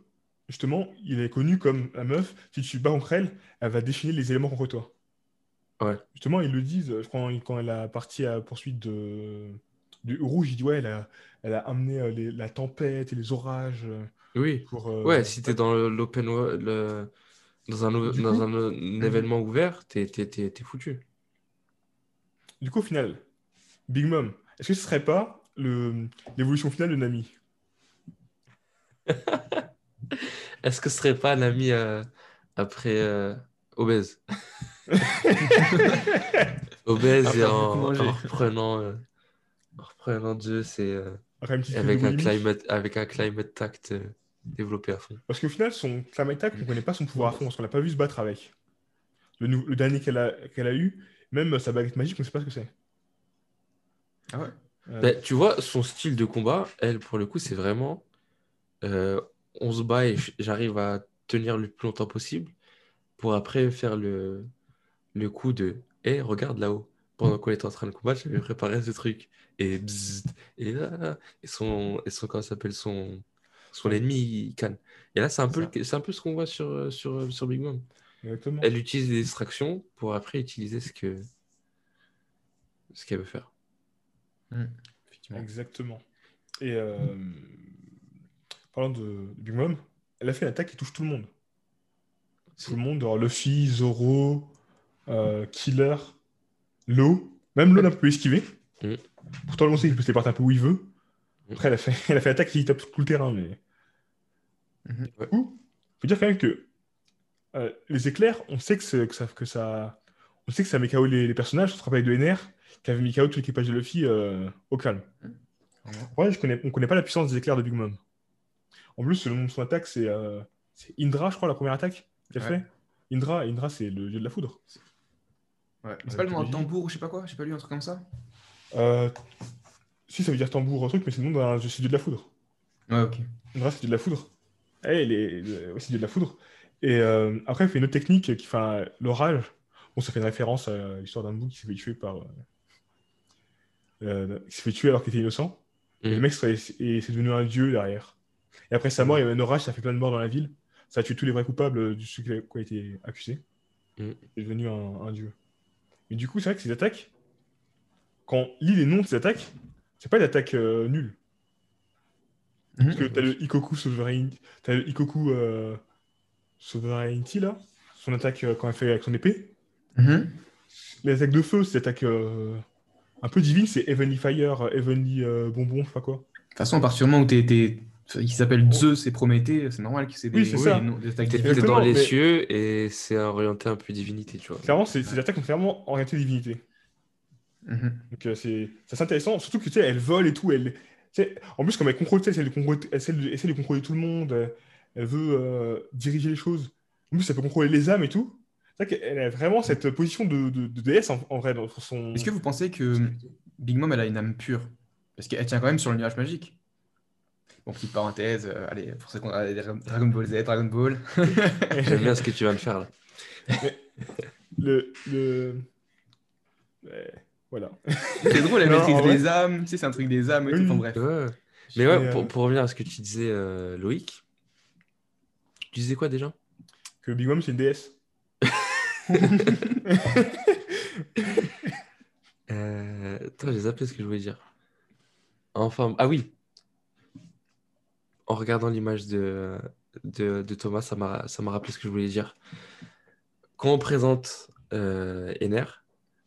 justement, il est connu comme la meuf, si tu bats contre elle, elle va déchaîner les éléments contre toi. Ouais. Justement, ils le disent, je crois, quand elle a parti à la poursuite de, de Rouge, il dit ouais, elle a, elle a amené euh, les- la tempête et les orages euh, Oui. pour. euh, Ouais, si t'es dans l'open wo- le, dans un, o- Du dans coup- un, un événement ouvert, t'es, foutu. Du coup, au final, Big Mom, est-ce que ce serait pas l'évolution finale de Nami? Est-ce que ce serait pas un ami euh, après euh, obèse? Obèse Après et en, reprenant, euh, en reprenant Zeus et euh, avec un climate, avec un climate tact euh, développé à fond. Parce qu'au final, son Climate Attack, on ne connaît pas son pouvoir à fond, parce qu'on l'a pas vu se battre avec. Le, dernier qu'elle a, qu'elle a eu, même sa baguette magique, on ne sait pas ce que c'est. Ah ouais. Euh, Ben, tu vois, son style de combat, elle, pour le coup, c'est vraiment euh, on se bat et j'arrive à tenir le plus longtemps possible pour après faire le, le coup de hé, regarde là-haut. Pendant qu'on était en train de combattre, j'avais préparé ce truc. Et bzzzt, et là, et son, et son, comment ça s'appelle, son, son ennemi, il canne. Et là, c'est un, peu c'est un peu ce qu'on voit sur, sur, sur Big Mom. exactement. Elle utilise des distractions pour après utiliser ce que ce qu'elle veut faire. Effectivement. Exactement. Et euh, parlant de, de Big Mom, elle a fait une attaque qui touche tout le monde. Tout le monde, alors Luffy, Zoro, euh, Killer. l'eau. Même l'eau, on peut esquiver. Mm. Pourtant, on sait qu'il peut se téléporter un peu où il veut. Après, elle a fait, elle a fait attaque, il tape tout le terrain. Mais... Ouais. Ou, faut dire quand même que euh, les éclairs, on sait que, ça, que ça, on sait que ça met KO les, les personnages. On se rappelle de NR qui avait mis KO tout l'équipage de Luffy euh, au calme. Ouais, je connais, on connaît pas la puissance des éclairs de Big Mom. En plus, le nom de son attaque, c'est euh, c'est Indra, je crois, la première attaque qu'elle Ouais. fait. Indra, Indra c'est le dieu de la foudre. Ouais. C'est pas le nom d'un tambour ou je sais pas quoi J'ai pas lu un truc comme ça Euh, si, ça veut dire tambour, un truc, mais c'est le nom d'un dieu de la foudre. Ouais, ok. Indra, c'est dieu de la foudre. Eh, il est, c'est dieu de la foudre. Et euh, après, il fait une autre technique qui fait l'orage. Bon, ça fait une référence à l'histoire d'un bout qui s'est fait tuer par. euh, qui s'est fait tuer alors qu'il était innocent. Et Mhm. le mec serait- et c'est devenu un dieu derrière. Et après sa mort, il y avait un orage, ça fait plein de morts dans la ville. Ça a tué tous les vrais coupables de ceux qui ont été accusés. Mhm. Il est devenu un, un dieu. Mais du coup, c'est vrai que ces attaques, quand on lit les noms de ces attaques, c'est pas des attaques euh, nulles. Parce que t'as le Ikoku Sovereignty, t'as le Ikoku euh, Sovereignty là, son attaque euh, quand elle fait avec son épée. Mhm. Les attaques de feu, c'est des attaques euh, un peu divines, c'est Heavenly Fire, Heavenly euh, Bonbon, je sais pas quoi. De toute façon, à partir du moment où t'es... qui s'appelle Zeus et Prométhée, c'est normal que c'est des, Oui, c'est ça. des des dans les mais- cieux et c'est orienté un peu divinité, tu vois. Clairement, c'est des attaques qui sont clairement orientées divinité. Mhm. Donc euh, c'est c'est assez intéressant, surtout que tu sais, elle vole et tout. Elle, tu sais, en plus, comme elle contrôle, tu sais, elle essaie de contrôler, elle essaie de, contrôler tout le monde, elle veut euh, diriger les choses. En plus, elle peut contrôler les âmes et tout. C'est vrai qu'elle a vraiment cette position de, de, de déesse en, en vrai dans son. Est-ce que vous pensez que Big Mom, elle a une âme pure? Parce qu'elle tient quand même sur le nuage magique. Bon, petite parenthèse, euh, allez, pour ceux qui ont regardé Dragon Ball Z, Dragon Ball. J'aime bien ce que tu vas me faire là. le, le... Ouais, voilà. c'est drôle, elle Non, maîtrise vrai- les âmes, tu sais, c'est un truc des âmes et tout, bref. Ouais. Mais ouais, Et, euh, pour, pour revenir à ce que tu disais, euh, Loïc, tu disais quoi déjà? Que Big Mom, c'est une déesse. euh... Attends, j'ai zappé ce que je voulais dire. Enfin, ah oui. En regardant l'image de, de, de Thomas, ça m'a ça m'a rappelé ce que je voulais dire. Quand on présente euh, Ener,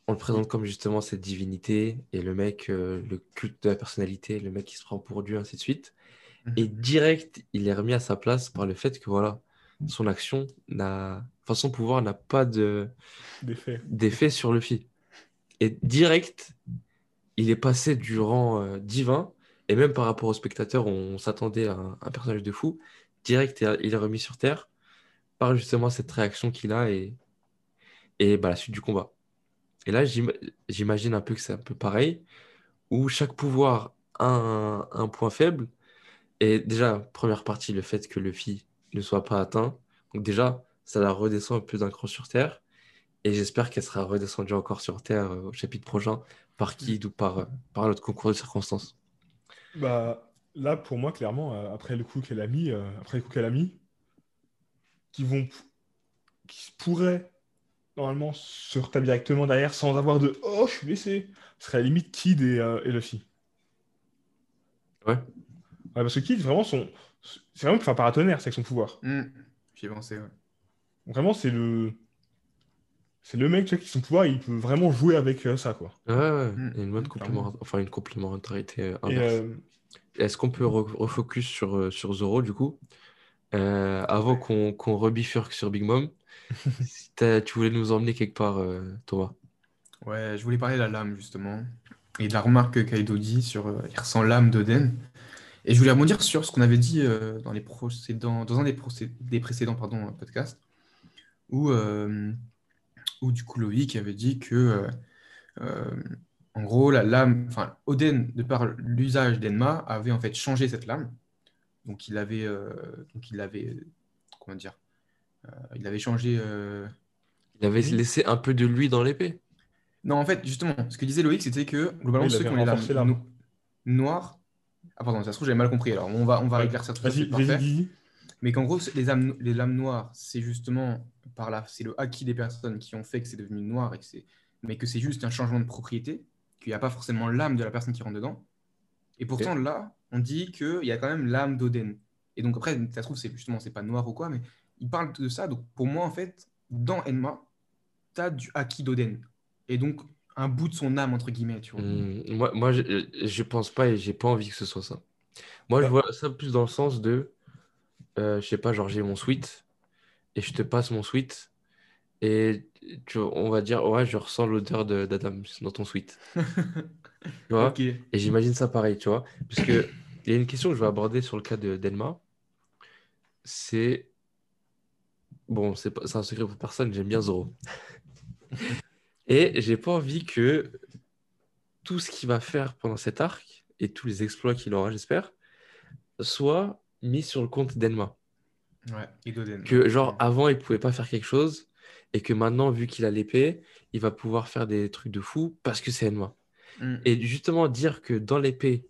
on le présente comme justement cette divinité et le mec, euh, le culte de la personnalité, le mec qui se prend pour Dieu, ainsi de suite. Et direct, il est remis à sa place par le fait que voilà, son action n'a, enfin son pouvoir n'a pas de d'effet sur Luffy. Et direct, il est passé du rang euh, divin, et même par rapport au spectateur, on, s'attendait à un, un personnage de fou. Direct, il est remis sur Terre par justement cette réaction qu'il a et, et bah, la suite du combat. Et là, j'im- j'imagine un peu que c'est un peu pareil, où chaque pouvoir a un, un point faible. Et déjà, première partie, le fait que Luffy ne soit pas atteint. Donc déjà, ça la redescend un peu d'un cran sur Terre. Et j'espère qu'elle sera redescendue encore sur Terre euh, au chapitre prochain par Kid ou par, euh, par un autre concours de circonstances. Bah, là, pour moi, clairement, euh, après le coup qu'elle a mis, euh, après le coup qu'elle a mis, qui vont, qui pourraient normalement se retaper directement derrière sans avoir de oh, je suis blessé, ce serait à la limite Kid et, euh, et Luffy. Ouais. Ouais, parce que Kid, vraiment, son, c'est vraiment un paratonnerre, c'est avec son pouvoir. Mhm. J'y pensé, ouais. Vraiment, c'est le, c'est le mec tu vois, qui son pouvoir, il peut vraiment jouer avec euh, ça, quoi. Ouais, ouais, Mm. une bonne Clairement. complément- enfin, une complémentarité euh, inverse. euh, Est-ce qu'on peut re- refocus sur, sur Zoro du coup? Euh, avant qu'on qu'on rebifurque sur Big Mom si tu voulais nous emmener quelque part, euh, Thomas? Ouais, je voulais parler de la lame, justement, et de la remarque que Kaido dit sur euh, il ressent l'âme d'Oden. Et je voulais rebondir sur ce qu'on avait dit euh, dans les précédents, dans un des, procé- des précédents pardon, podcasts, où, où du coup Loïc avait dit que, euh, euh, en gros, la lame, enfin, Oden, de par l'usage d'Enma, avait en fait changé cette lame. Donc il avait, euh, donc il avait, comment dire, euh, il avait changé. euh, Il avait Oui. laissé un peu de lui dans l'épée. non, en fait, justement, ce que disait Loïc, c'était que globalement, Oui, ceux qui ont les lames renforcé l'arme. no- noires. Ah, pardon, ça se trouve, j'avais mal compris. Alors, on va, on va Ouais. éclaircir tout ça. Mais qu'en gros, les, âmes- les lames noires, c'est justement par là, c'est le acquis des personnes qui ont fait que c'est devenu noir, et que c'est, mais que c'est juste un changement de propriété, qu'il n'y a pas forcément l'âme de la personne qui rentre dedans. Et pourtant, là, on dit qu'il y a quand même l'âme d'Oden. Et donc, après, ça se trouve, c'est justement, c'est pas noir ou quoi, mais il parle de ça. Donc, pour moi, en fait, dans Enma, tu as du acquis d'Oden. Et donc, un bout de son âme, entre guillemets, tu vois. Hmm, moi, moi je, je pense pas et j'ai pas envie que ce soit ça. Moi, je vois ça plus dans le sens de, euh, je sais pas, genre j'ai mon sweat et je te passe mon sweat et tu, on va dire, ouais, je ressens l'odeur de- d'Adam dans ton sweat. Tu vois? Et j'imagine ça pareil, tu vois. Parce que il y a une question que je vais aborder sur le cas de Delma. C'est. Bon, c'est pas, c'est un secret pour personne, j'aime bien Zoro. Et j'ai pas envie que tout ce qu'il va faire pendant cet arc et tous les exploits qu'il aura, j'espère, soient mis sur le compte d'Enma. Ouais. Que genre avant il pouvait pas faire quelque chose et que maintenant vu qu'il a l'épée, il va pouvoir faire des trucs de fou parce que c'est Enma. Mm. Et justement, dire que dans l'épée,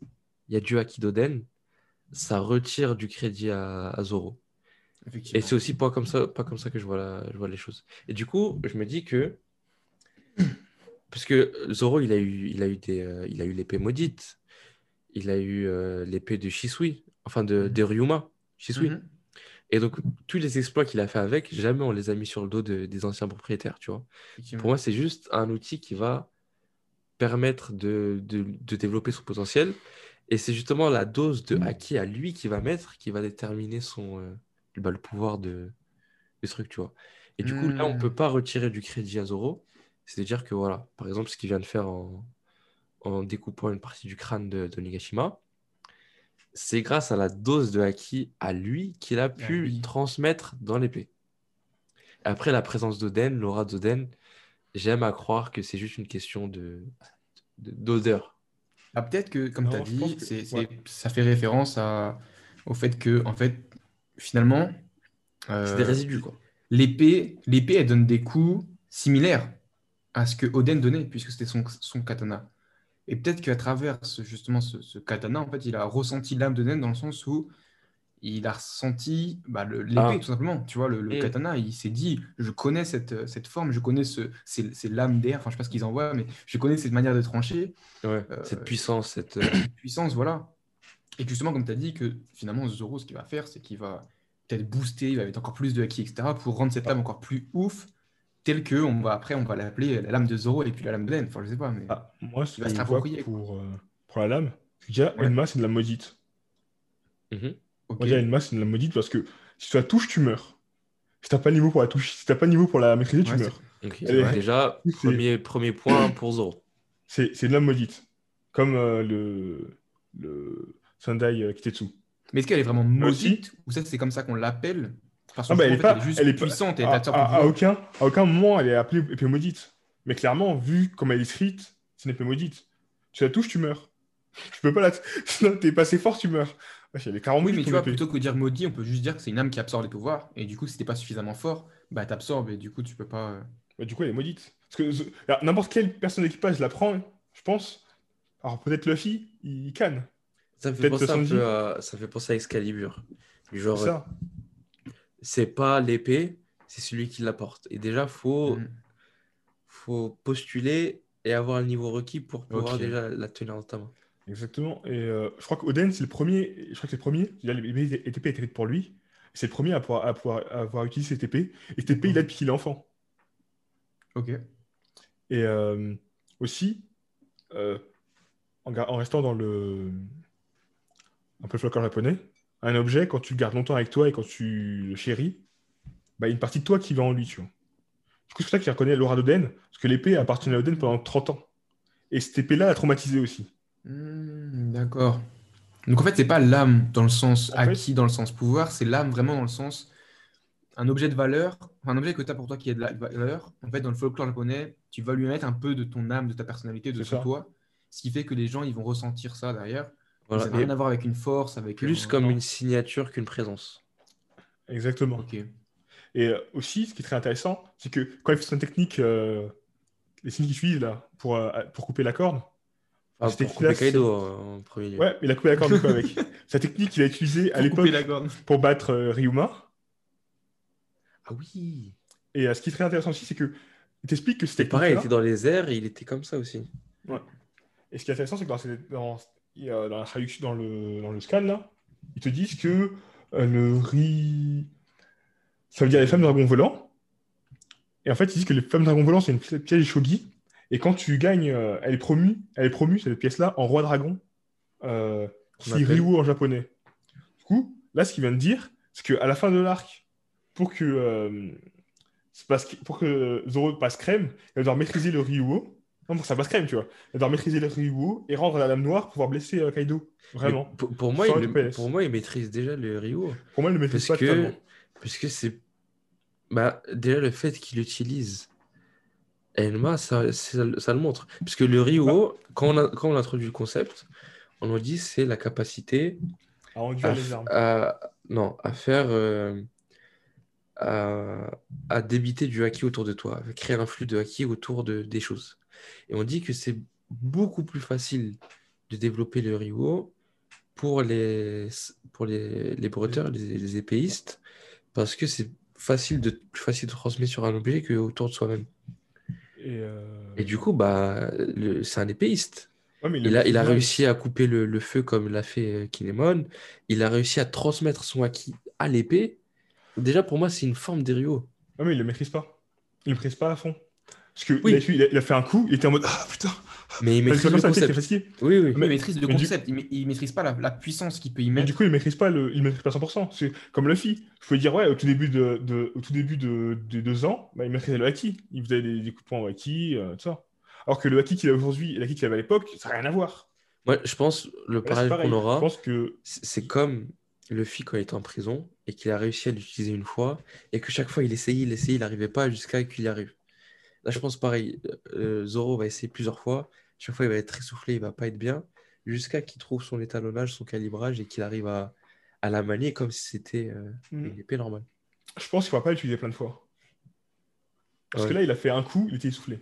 il y a du Haki d'Oden, ça retire du crédit à, à Zoro. Et c'est aussi pas comme ça, pas comme ça que je vois, la- je vois les choses. Et du coup, je me dis que. Parce que Zoro, il a eu, il a eu, des, euh, il a eu l'épée maudite. Il a eu euh, l'épée de Shisui, enfin de, de Ryuma, Shisui. Mhm. Et donc, tous les exploits qu'il a fait avec, jamais on les a mis sur le dos de- des anciens propriétaires, tu vois. Pour moi, c'est juste un outil qui va permettre de, de- de développer son potentiel. Et c'est justement la dose de haki à lui qui va mettre qui va déterminer son, euh, bah, le pouvoir de, de ce truc, tu vois. Et du coup, là, on Mm. peut pas retirer du crédit à Zoro. C'est-à-dire que, voilà, par exemple, ce qu'il vient de faire en, en découpant une partie du crâne de, de Nigashima, c'est grâce à la dose de haki à lui qu'il a pu lui. transmettre dans l'épée. Après, la présence d'Oden, l'aura d'Oden, j'aime à croire que c'est juste une question de de- d'odeur. Ah, peut-être que, comme tu as dit, que- ouais. ça fait référence à, au fait que, en fait, finalement, C'est euh, des résidus, quoi. l'épée, l'épée, elle donne des coups similaires à ce que Oden donnait, puisque c'était son, son katana. Et peut-être qu'à travers ce, justement ce, ce katana, en fait, il a ressenti l'âme d'Oden dans le sens où il a ressenti bah, l'épée, Ah. tout simplement. Tu vois, le, le katana, il s'est dit, je connais cette, cette forme, je connais ce, c'est l'âme d'air, enfin, je sais pas ce qu'ils envoient, mais je connais cette manière de trancher. Ouais, Euh, cette puissance, cette. euh, puissance, voilà. Et justement, comme tu as dit, que finalement, Zoro, ce qu'il va faire, c'est qu'il va peut-être booster, il va mettre encore plus de haki, etc., pour rendre cette lame encore plus ouf, tel que on va, après, on va l'appeler la lame de Zoro et puis la lame de Den. Enfin, je sais pas, mais. Ah, moi, ce Il va que se je vois l'approprier, quoi. pour, euh, pour la lame, y a Ouais. Enma, c'est de la maudite. Moi, je dis Enma, c'est de la maudite parce que si tu la touches, tu meurs. Si t'as pas le niveau pour la toucher, si t'as pas le niveau pour la maîtriser, tu meurs. Déjà, premier, premier point pour Zoro. C'est c'est de la maudite. Comme euh, le, le Sendai euh, Kitetsu. Mais est-ce qu'elle est vraiment aussi. maudite Ou ça, c'est comme ça qu'on l'appelle Parce que Ah bah, elle est en fait, pas, juste elle est pas- puissante et à, à- à aucun, à aucun moment elle est appelée épée maudite. Mais clairement, vu comme elle est écrite, c'est une épée maudite. Tu la touches, tu meurs. Tu peux pas la. Sinon, t'es passé fort, tu meurs. Elle est Oui, mais tu vois, épée. plutôt que dire maudit, on peut juste dire que c'est une âme qui absorbe les pouvoirs. Et du coup, si t'es pas suffisamment fort, bah t'absorbes et du coup, tu peux pas. euh, Bah, du coup, elle est maudite. Parce que n'importe quelle personne d'équipage la prend, je pense. Alors peut-être Luffy, il canne. Ça me fait penser un peu à, ça me fait penser à Excalibur. Genre, C'est pas l'épée, c'est celui qui la porte. Et déjà, faut, mm. faut postuler et avoir le niveau requis pour pouvoir déjà la tenir dans ta main. Exactement. Et euh, je crois qu'Oden, c'est le premier. Je crois que c'est le premier. Il a l'épée était écrite pour lui. C'est le premier à pouvoir, à pouvoir avoir utilisé cette épée. Et cette épée, il l'a depuis qu'il est enfant. Ok. Et euh, aussi, euh, en, restant dans le un peu le folklore japonais, un objet, quand tu le gardes longtemps avec toi et quand tu le chéris, bah, il y a une partie de toi qui va en lui, tu vois. Du coup, c'est pour ça qu'il reconnaît l'aura d'Oden, parce que l'épée appartient à Oden pendant 30 ans. Et cette épée-là l'a traumatisé aussi. Hmm, d'accord. Donc en fait, c'est pas l'âme dans le sens En fait- acquis, dans le sens pouvoir, c'est l'âme vraiment dans le sens un objet de valeur, un objet que tu as pour toi qui a de la valeur. En fait, dans le folklore japonais, tu vas lui mettre un peu de ton âme, de ta personnalité, de ça. toi, ce qui fait que les gens ils vont ressentir ça derrière. Voilà. Ça n'a rien à voir avec une force, avec plus un- comme non. une signature qu'une présence. Exactement. Ok. Et euh, aussi, ce qui est très intéressant, c'est que quand il fait son technique, euh, les signes qu'il utilise là, pour, euh, pour couper la corde, Ah, C'était pour couper. Kaido en premier lieu. ouais, il a coupé la corde du coup avec. Sa technique qu'il a utilisée à l'époque pour battre euh, Ryuma. Ah oui. Et euh, ce qui est très intéressant aussi, c'est que il t'explique que C'était pareil, il était dans les airs et il était comme ça aussi. Et ce qui est intéressant, c'est que dans, dans la traduction, dans le, dans le scan, là, ils te disent que euh, le riz. Ça veut dire les femmes dragons volants. Et en fait, ils disent que les femmes dragons volants, c'est une pi- piège shogi. Et quand tu gagnes, euh, elle est promue, elle est promue, cette pièce-là, en roi dragon, euh, qui appelle. Ryu en japonais. Du coup, là, ce qu'il vient de dire, c'est qu'à la fin de l'arc, pour que, euh, c'est parce que- pour que Zoro passe crème, il va devoir maîtriser le Ryuo. Non, pour ça passe crème, tu vois. Devoir maîtriser le Ryuo et rendre la lame noire pour pouvoir blesser euh, Kaido. Vraiment. Pour, pour moi, il, le- pour moi, il maîtrise déjà le Rio. Pour moi, il le maîtrise Parce pas que, parce que c'est. Bah, déjà, le fait qu'il utilise Elma, ça, ça, ça le montre. Parce que le Rio, quand, on a, quand on introduit le concept, on nous dit c'est la capacité À enduire à, les armes. à- non, à faire. euh, à, à débiter du haki autour de toi, à créer un flux de haki autour de, des choses. Et on dit que c'est beaucoup plus facile de développer le Rio pour les, pour les, les bretteurs, les, les épéistes, parce que c'est facile de, plus facile de transmettre sur un objet qu'autour de soi-même. Et, euh, Et du coup, bah, c'est un épéiste. ouais, mais le Il a, il a réussi à couper le, le feu comme l'a fait euh, Kinemon. Il a réussi à transmettre son haki à l'épée. Déjà, pour moi, c'est une forme des Rio. Ouais, mais il le maîtrise pas. Il le maîtrise pas à fond. Parce que Oui. il, a, il a- il a fait un coup, il était en mode Ah putain Mais il maîtrise le il concept. fatigué. Oui, oui. Il Mais- maîtrise le mais du- concept, il, ma- il maîtrise pas la, la puissance qu'il peut y Mais mettre. du coup, il maîtrise pas le, il maîtrise pas 100%. C'est comme Luffy. Je peux dire, ouais, au tout début de, de- au tout début de, de deux ans, bah, il maîtrisait le haki. Il faisait des, des coups de poing au haki, euh, tout ça. Alors que le haki qu'il a aujourd'hui et l'haki qu'il avait à l'époque, ça n'a rien à voir. Moi, je pense le parallèle pareil. qu'on Je aura, pense que c'est c'est comme Luffy quand il était en prison et qu'il a réussi à l'utiliser une fois et que chaque fois il essayait, il essayait, il n'arrivait pas jusqu'à qu'il y arrive. Là, je pense pareil. Euh, Zoro va essayer plusieurs fois. Chaque fois, il va être essoufflé, il va pas être bien jusqu'à qu'il trouve son étalonnage, son calibrage et qu'il arrive à, à la manier comme si c'était euh, Mm. une épée normale. je pense qu'il ne va pas l'utiliser plein de fois. Parce Ouais. que là, il a fait un coup, il était essoufflé.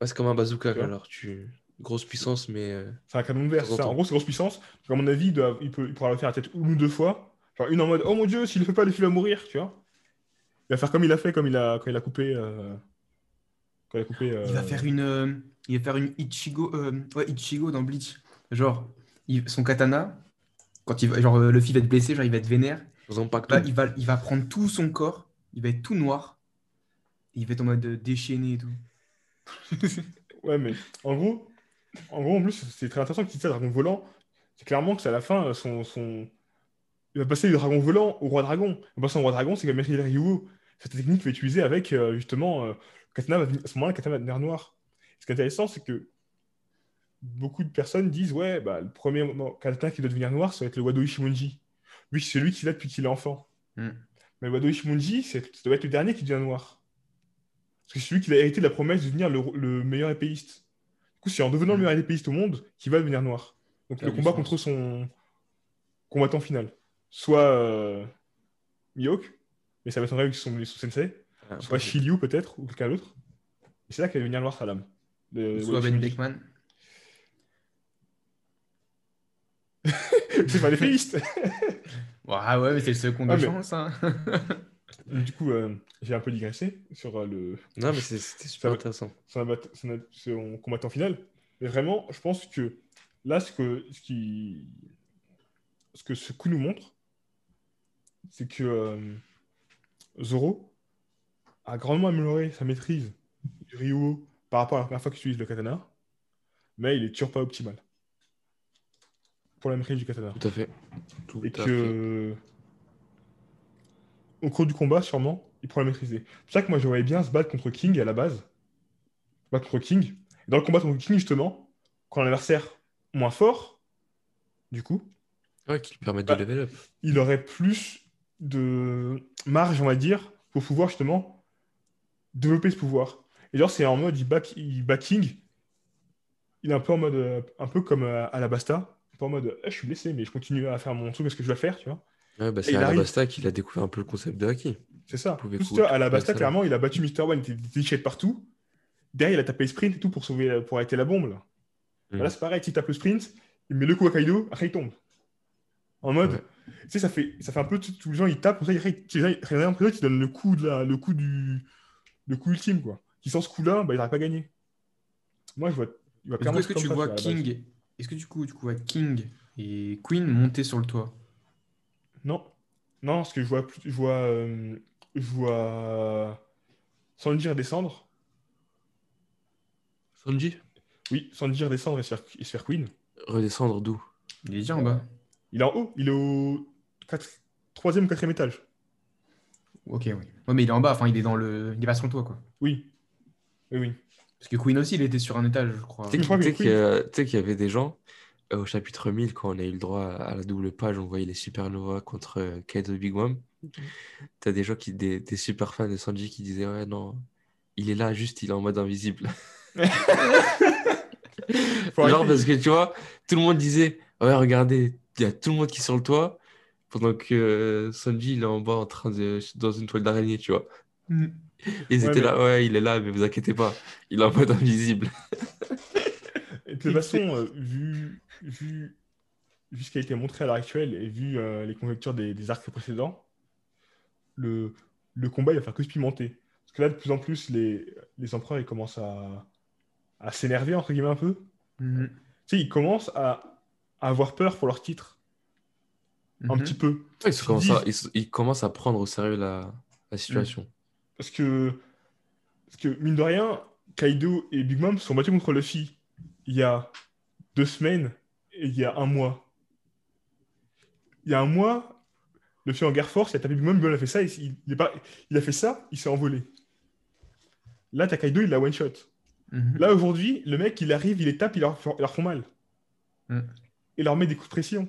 Ouais, c'est comme un bazooka, Tu alors tu grosse puissance, mais euh, C'est un canon de verre. En gros, c'est grosse puissance. Donc, à mon avis, il, doit- il, peut, il pourra le faire peut-être une ou deux fois. Genre une en mode Oh mon dieu, s'il le fait pas, le fil va mourir, tu vois. Il va faire comme il a fait comme il a, quand il a coupé. euh, Quand il a coupé. Il va faire une, euh, il va faire une Ichigo, euh, ouais, Ichigo dans Bleach. Genre, il- son katana, quand il va, genre, euh, Luffy va être blessé, genre, il va être vénère. Là, il va, il va prendre tout son corps, il va être tout noir. Il va être en mode déchaîné et tout. Ouais, mais en gros, en gros, en plus, c'est très intéressant qu'il dise ça, dragon volant. C'est clairement que c'est à la fin, son, son... il va passer du dragon volant au roi dragon. Va passer au roi dragon, c'est le Ryu. Cette technique va utiliser avec, euh, justement, euh, Katana à ce moment-là, Katana va devenir noir. Ce qui est intéressant, c'est que beaucoup de personnes disent, ouais, bah, le premier Katana qui doit devenir noir, ça va être le Wado Ishimonji. Lui, c'est celui qui l'a depuis qu'il est enfant. Mm. Mais le Wado Ishimonji, ça doit être le dernier qui devient noir. Parce que c'est celui qui a hérité de la promesse de devenir le, le meilleur épéiste. Du coup, c'est en devenant le meilleur épéiste au monde qu'il va devenir noir. Donc Ça le combat sens. contre son combattant final. Soit euh, Mihawk, mais ça va être en règle son, son sensei. Ah, Soit Shiryu peut-être, ou quelqu'un d'autre. Et c'est là qu'elle va devenir noir sa lame. Le- Soit le Ben. Beckman. c'est pas l'épéiste Ah ouais, mais c'est le second de Ah, mais- chance. hein. Du coup, euh, j'ai un peu digressé sur euh, le, Non, mais c'était super intéressant. son- son combattant final. Mais vraiment, je pense que là, ce que, ce qui, ce que ce coup nous montre, c'est que euh, Zoro a grandement amélioré sa maîtrise du Ryu par rapport à la première fois qu'il utilise le katana, mais il est toujours pas optimal pour la maîtrise du katana. Tout à fait. Tout Et à fait. que au cours du combat, sûrement, il pourra la maîtriser. C'est pour ça que moi, j'aurais bien se battre contre King à la base. Se battre contre King. Et dans le combat contre King, justement, quand l'adversaire moins fort, du coup, Ouais, qui lui permet de Bah, level up. il aurait plus de marge, on va dire, pour pouvoir justement développer ce pouvoir. Et genre, c'est en mode, il bat, il bat King, il est un peu en mode, euh, un peu comme euh, à la Basta, un peu en mode, Eh, je suis blessé, mais je continue à faire mon truc, qu'est-ce que je dois faire, tu vois. Ouais, bah, c'est. Alabasta qu'il a découvert un peu le concept de haki. C'est ça. Plus, cou- tu vois, à la couper Basta, ça. clairement, il a battu Mr. One, il était de partout. Derrière, il a tapé le sprint et tout pour sauver, pour arrêter la bombe. Là, Mm. Là, c'est pareil, il tape le sprint, il met le coup à Kaido, après il tombe. En mode, Ouais. tu sais, ça fait, ça fait un peu, tous les gens ils tapent, comme ça, ils, ils, ils, ils, ils, ils donnent le coup, de la, le coup du, le coup ultime, quoi. Qui sans ce coup-là, bah, il n'aurait pas gagné. Moi, je vois, est-ce que tu ça, vois. King Est-ce que du coup, tu vois King et Queen monter sur le toit? Non, non, parce que je vois, plus- je vois, euh, je vois Sanji redescendre. Sanji? Oui, Sanji redescendre et se faire, et se faire Queen. Redescendre d'où? Il est déjà en bas. Il est en haut, il est au quatre- troisième ou quatrième étage. Ok, oui. Ouais, mais il est en bas, enfin, il est dans le. Il est pas sur le toit, quoi. Oui. Oui, oui. Parce que Queen aussi, il était sur un étage, je crois. Tu sais qu'il y avait des gens euh, au chapitre 1000, quand on a eu le droit à la double page, on voyait les Supernova contre euh, Kaido Big Mom. T'as des gens qui, des, des super fans de Sanji qui disaient Ouais, non, il est là, juste il est en mode invisible. Genre parce que tu vois, tout le monde disait Ouais, regardez, il y a tout le monde qui est sur le toit, pendant que euh, Sanji il est en bas en train de. dans une toile d'araignée, tu vois. Mm. Ils Ouais, étaient mais- là, ouais, il est là, mais vous inquiétez pas, il est en mode invisible. Et de toute façon, euh, vu, vu, vu ce qui a été montré à l'heure actuelle et vu euh, les conjectures des, des arcs précédents, le, le combat il va faire que se pimenter. Parce que là, de plus en plus, les, les empereurs ils commencent à, à s'énerver, entre guillemets, un peu. Mhm. Tu sais, ils commencent à, à avoir peur pour leur titre, un Mhm. petit peu. Ils, se Ils commencent à, ils, se- ils commencent à prendre au sérieux la, la situation. Parce que, parce que, mine de rien, Kaido et Big Mom sont battus contre Luffy il y a deux semaines et il y a un mois. Il y a un mois, Luffy en Guerre Force, il a tapé Big Mom, Big Mom a fait ça, il, il- est pas, il a fait ça, il s'est envolé. Là, t'as Kaido, il l'a one shot. Mhm. Là, aujourd'hui, le mec, il arrive, il les tape, il leur, fait- il leur font mal. Mm. Il leur met des coups de pression.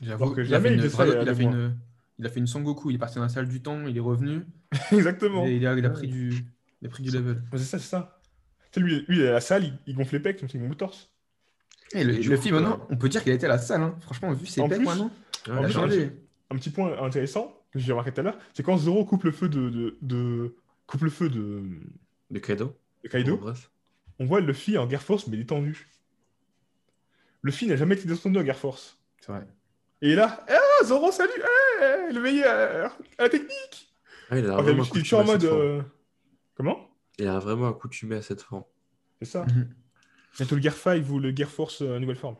J'avoue, que il a jamais fait il une, il a fait une, il a fait une Sangoku, il est parti dans la salle du temps, il est revenu, Exactement. et il a, il a pris du, il a pris du level. C'est ça, c'est ça. Tu sais, lui, lui, il est à la salle, il, il gonfle les pecs, comme ça, il gonfle le torse. Et le, Et du le coup, film, euh, maintenant, on peut dire qu'il a été à la salle, hein. Franchement, vu ses pecs plus- maintenant, Ouais, il a plus, changé. un petit point intéressant que j'ai remarqué tout à l'heure, c'est quand Zoro coupe le feu de, de, de- coupe le feu de, De Kaido de Kaido, Bref. on voit Luffy en Guerre Force mais détendu. Luffy n'a jamais été descendu en Guerre Force. C'est vrai. Et là, ah Zoro salut, eh, le meilleur, à la technique. Ah, il a vraiment en mode, euh, comment? Il a vraiment accoutumé à cette forme. C'est ça. Mhm. Bientôt le Guerre 5 ou le Guerre Force euh, nouvelle forme.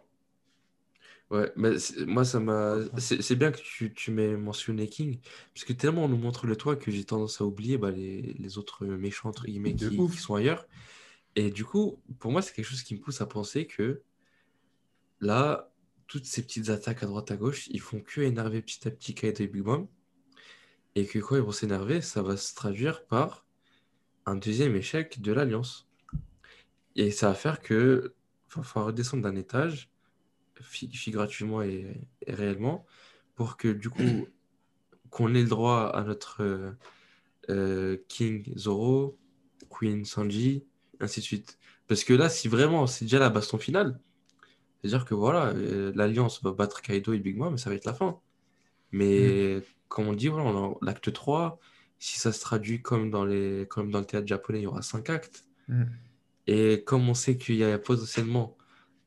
Ouais, mais moi, ça m'a. C'est c'est bien que tu, tu m'aies mentionné King, parce que tellement on nous montre le toit que j'ai tendance à oublier bah, les, les autres méchants, entre guillemets, qui, qui sont ailleurs. Et du coup, pour moi, c'est quelque chose qui me pousse à penser que là, toutes ces petites attaques à droite à gauche, ils font que énerver petit à petit Kaido et Big Mom. Et que quand ils vont s'énerver, ça va se traduire par un deuxième échec de l'Alliance. Et ça va faire que va falloir redescendre d'un étage, fi- figurativement et, et réellement, pour que du coup, qu'on ait le droit à notre euh, euh, King Zoro, Queen Sanji, ainsi de suite. Parce que là, si vraiment c'est déjà la baston finale, c'est-à-dire que voilà, euh, l'Alliance va battre Kaido et Big Mom, mais ça va être la fin. Mais comme on dit, voilà, l'acte 3, si ça se traduit comme dans les, comme dans le théâtre japonais, il y aura 5 actes. Mhm. Et comme on sait qu'il y a potentiellement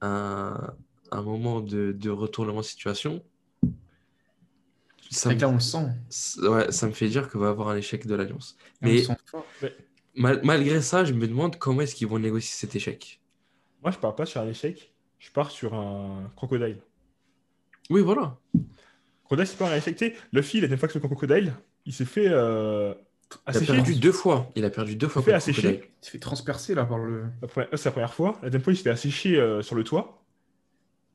un, un moment de, de retournement de situation, ça me, que là, on le sent. c- ouais, ça me fait dire qu'il va y avoir un échec de l'Alliance. Mais mal- malgré ça, je me demande comment est-ce qu'ils vont négocier cet échec. Moi, je pars pas sur un échec, je pars sur un crocodile. Oui, voilà. Crocodile, c'est pas sais, Luffy, la dernière fois que c'est le crocodile, il s'est fait euh, Il a perdu deux fois. Il a perdu deux fois fait assécher. Il se fait transpercer là par le. C'est la première fois. La deuxième fois, il s'est fait assécher euh, sur le toit.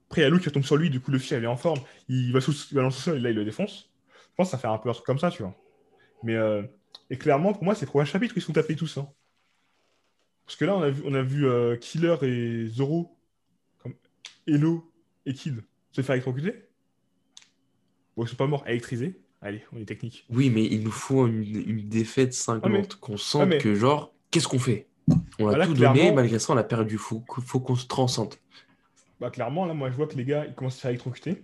Après, il y a l'eau qui retombe sur lui. Du coup, Luffy, elle est en forme. Il va, sous, il va dans le sous-sol et là, il le défonce. Je pense que ça fait un peu un truc comme ça, tu vois. Mais, euh, et clairement, pour moi, c'est le prochain chapitre où ils sont tapés tous. hein. Parce que là, on a vu, on a vu euh, Killer et Zoro, Hello et Kid, se faire électrocuter? Bon, ils sont pas morts, électrisés. Allez, on est technique. Oui, mais il nous faut une, une défaite cinglante, qu'on sente Ah, mais- que genre, qu'est-ce qu'on fait? On a Voilà, tout clairement- donné, malgré ça, on a perdu. Faut, faut qu'on se transcende. Bah, clairement, là, moi, je vois que les gars, ils commencent à se faire électrocuter.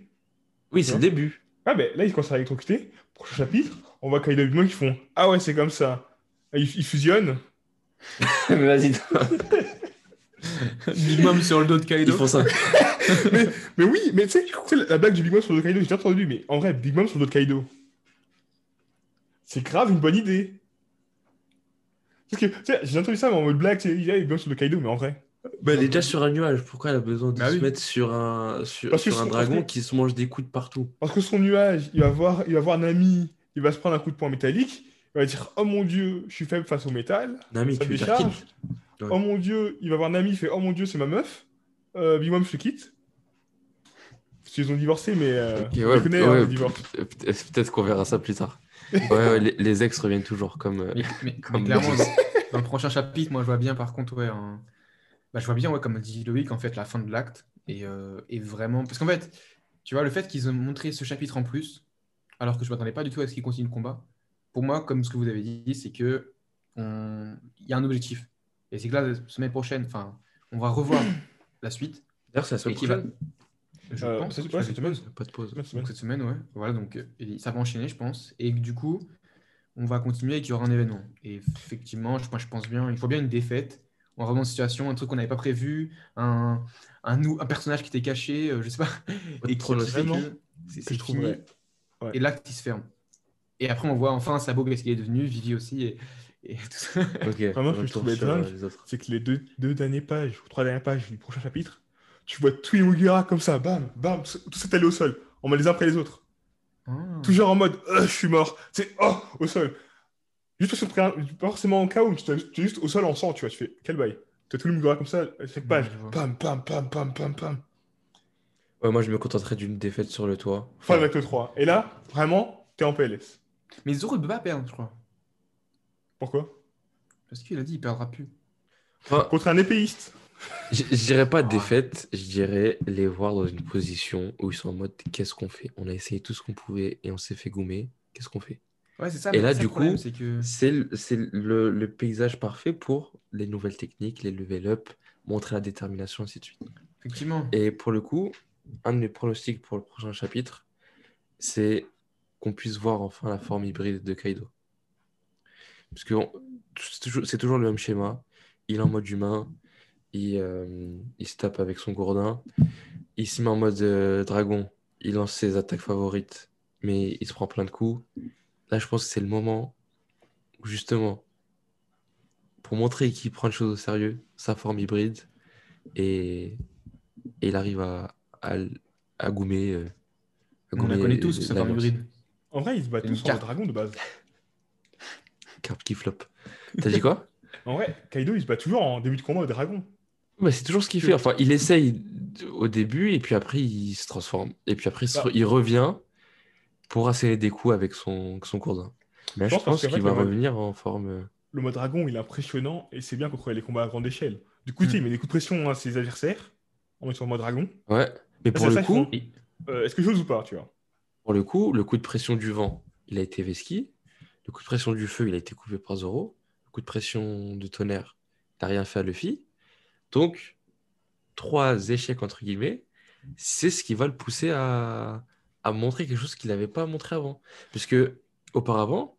Oui, c'est le début. Ah ben là, ils commencent à électrocuter. Prochain chapitre, on voit Kaido et Big Mom qui font Ah ouais, c'est comme ça. Et Ils, ils fusionnent. Mais vas-y, Big Mom sur le dos de ils Kaido. font ça. Mais oui, mais tu sais, la blague du Big Mom sur le Kaido, j'ai déjà entendu, mais en vrai, Big Mom sur le Kaido. C'est grave une bonne idée. Parce que, tu sais, j'ai entendu ça mais en mode blague, tu sais, il y a Big Mom sur le Kaido, mais en vrai. Bah, elle est déjà sur un nuage. Pourquoi elle a besoin de Bah se oui. mettre sur un, sur, un son- dragon que- qui se mange des coups de partout? Parce que son nuage, il va voir, il va voir Nami, il va se prendre un coup de poing métallique, il va dire Oh mon dieu, je suis faible face au métal. Nami, ça tu décharge. Ouais. Oh mon dieu, il va voir Nami, il fait Oh mon dieu, c'est ma meuf. Euh, Big Mom, te quitte. Qu'ils ont divorcé, mais euh, on ouais, les connaît, ouais, hein, divorce. peut- Peut-être qu'on verra ça plus tard. Ouais, ouais, les, les ex reviennent toujours comme. euh, Mais, mais- Comme mais clairement, dans, dans le prochain chapitre, moi, je vois bien, par contre, ouais, un- bah, je vois bien, ouais, comme dit Loïc, en fait, la fin de l'acte. Et, euh, et vraiment. Parce qu'en fait, tu vois, le fait qu'ils ont montré ce chapitre en plus, alors que je ne m'attendais pas du tout à ce qu'ils continuent le combat, pour moi, comme ce que vous avez dit, c'est que on- il y a un objectif. Et c'est que là, la semaine prochaine, enfin, on va revoir la suite. D'ailleurs, c'est la semaine qui va. Je Euh, pense. ouais, cette semaine. Pas de pause. Semaine, Donc semaine. cette semaine, ouais. Voilà, donc euh, ça va enchaîner, je pense. Et du coup, on va continuer et qu'il y aura un événement. Et effectivement, je, moi, je pense bien, il faut bien une défaite. On remet en situation, un truc qu'on n'avait pas prévu, un, un, un personnage qui était caché, euh, je sais pas, et qui, c'est trouve, fini. ouais. Ouais. Et l'acte, il se ferme. Et après, on voit enfin Sabo, qu'est-ce qu'il est devenu, Vivi aussi, et, et tout ça. Ok. Vraiment, ce que je trouvais dingue, euh, les autres. c'est que les deux, deux dernières pages, ou trois dernières pages du prochain chapitre, tu vois tous les Mugiwara comme ça, bam, bam, tout s'étaler au sol, on met les uns après les autres. Ah. Toujours en mode, Euh, je suis mort, c'est oh, au sol. Juste parce que pas forcément en chaos, tu es juste au sol en sang, tu vois, tu fais, quel bail. Tu as tous les Mugiwara comme ça, chaque page, je vois. pam, pam, pam, pam, pam, pam. Ouais, moi, je me contenterai d'une défaite sur le toit. Fin avec le 3. Et là, vraiment, t'es en PLS. Mais Zoro, il peut pas perdre, je crois. Pourquoi? Parce qu'il a dit, il perdra plus. Enfin, Contre un épéiste. Je, je dirais pas défaite, je dirais les voir dans une position où ils sont en mode qu'est-ce qu'on fait? On a essayé tout ce qu'on pouvait et on s'est fait goumer. Qu'est-ce qu'on fait? Ouais, ça. Et là, du problème, coup, c'est que. Le, le, paysage parfait pour les nouvelles techniques, les level up, montrer la détermination, ainsi de suite. Effectivement. Et pour le coup, un de mes pronostics pour le prochain chapitre, c'est qu'on puisse voir enfin la forme hybride de Kaido. Parce que on- c'est toujours, c'est toujours le même schéma. Il est en mode humain, il, euh, il se tape avec son gourdin, il se met en mode euh, dragon, il lance ses attaques favorites, mais il se prend plein de coups. Là, je pense que c'est le moment où justement, pour montrer qu'il prend les choses au sérieux, sa forme hybride, et, et il arrive à, à, à goumer. euh, à On la connaît tous, sa forme hybride. En vrai, ils se battent tous en dragon de base. Carte qui flop. T'as dit quoi? En vrai, Kaido, il se bat toujours en début de combat au dragon. Bah, c'est toujours ce qu'il fait. Enfin, il essaye au début et puis après il se transforme. Et puis après il Bah. il revient pour asséner des coups avec son, son courdin. Mais Je je pense qu'il va le revenir en forme. euh, Le mode dragon, il est impressionnant et c'est bien contre les combats à grande échelle. Du coup, Mm. sais, il met des coups de pression à ses adversaires en étant en mode dragon. Ouais. Mais Là, pour le ça coup. Euh, Est-ce que j'ose ou pas, tu vois? Pour le coup, le coup de pression du vent, il a été Veski. Le coup de pression du feu, il a été coupé par Zoro. Le coup de pression du tonnerre, n'a rien fait à Luffy. Donc, trois échecs entre guillemets, c'est ce qui va le pousser à, à montrer quelque chose qu'il n'avait pas montré avant. Puisque auparavant,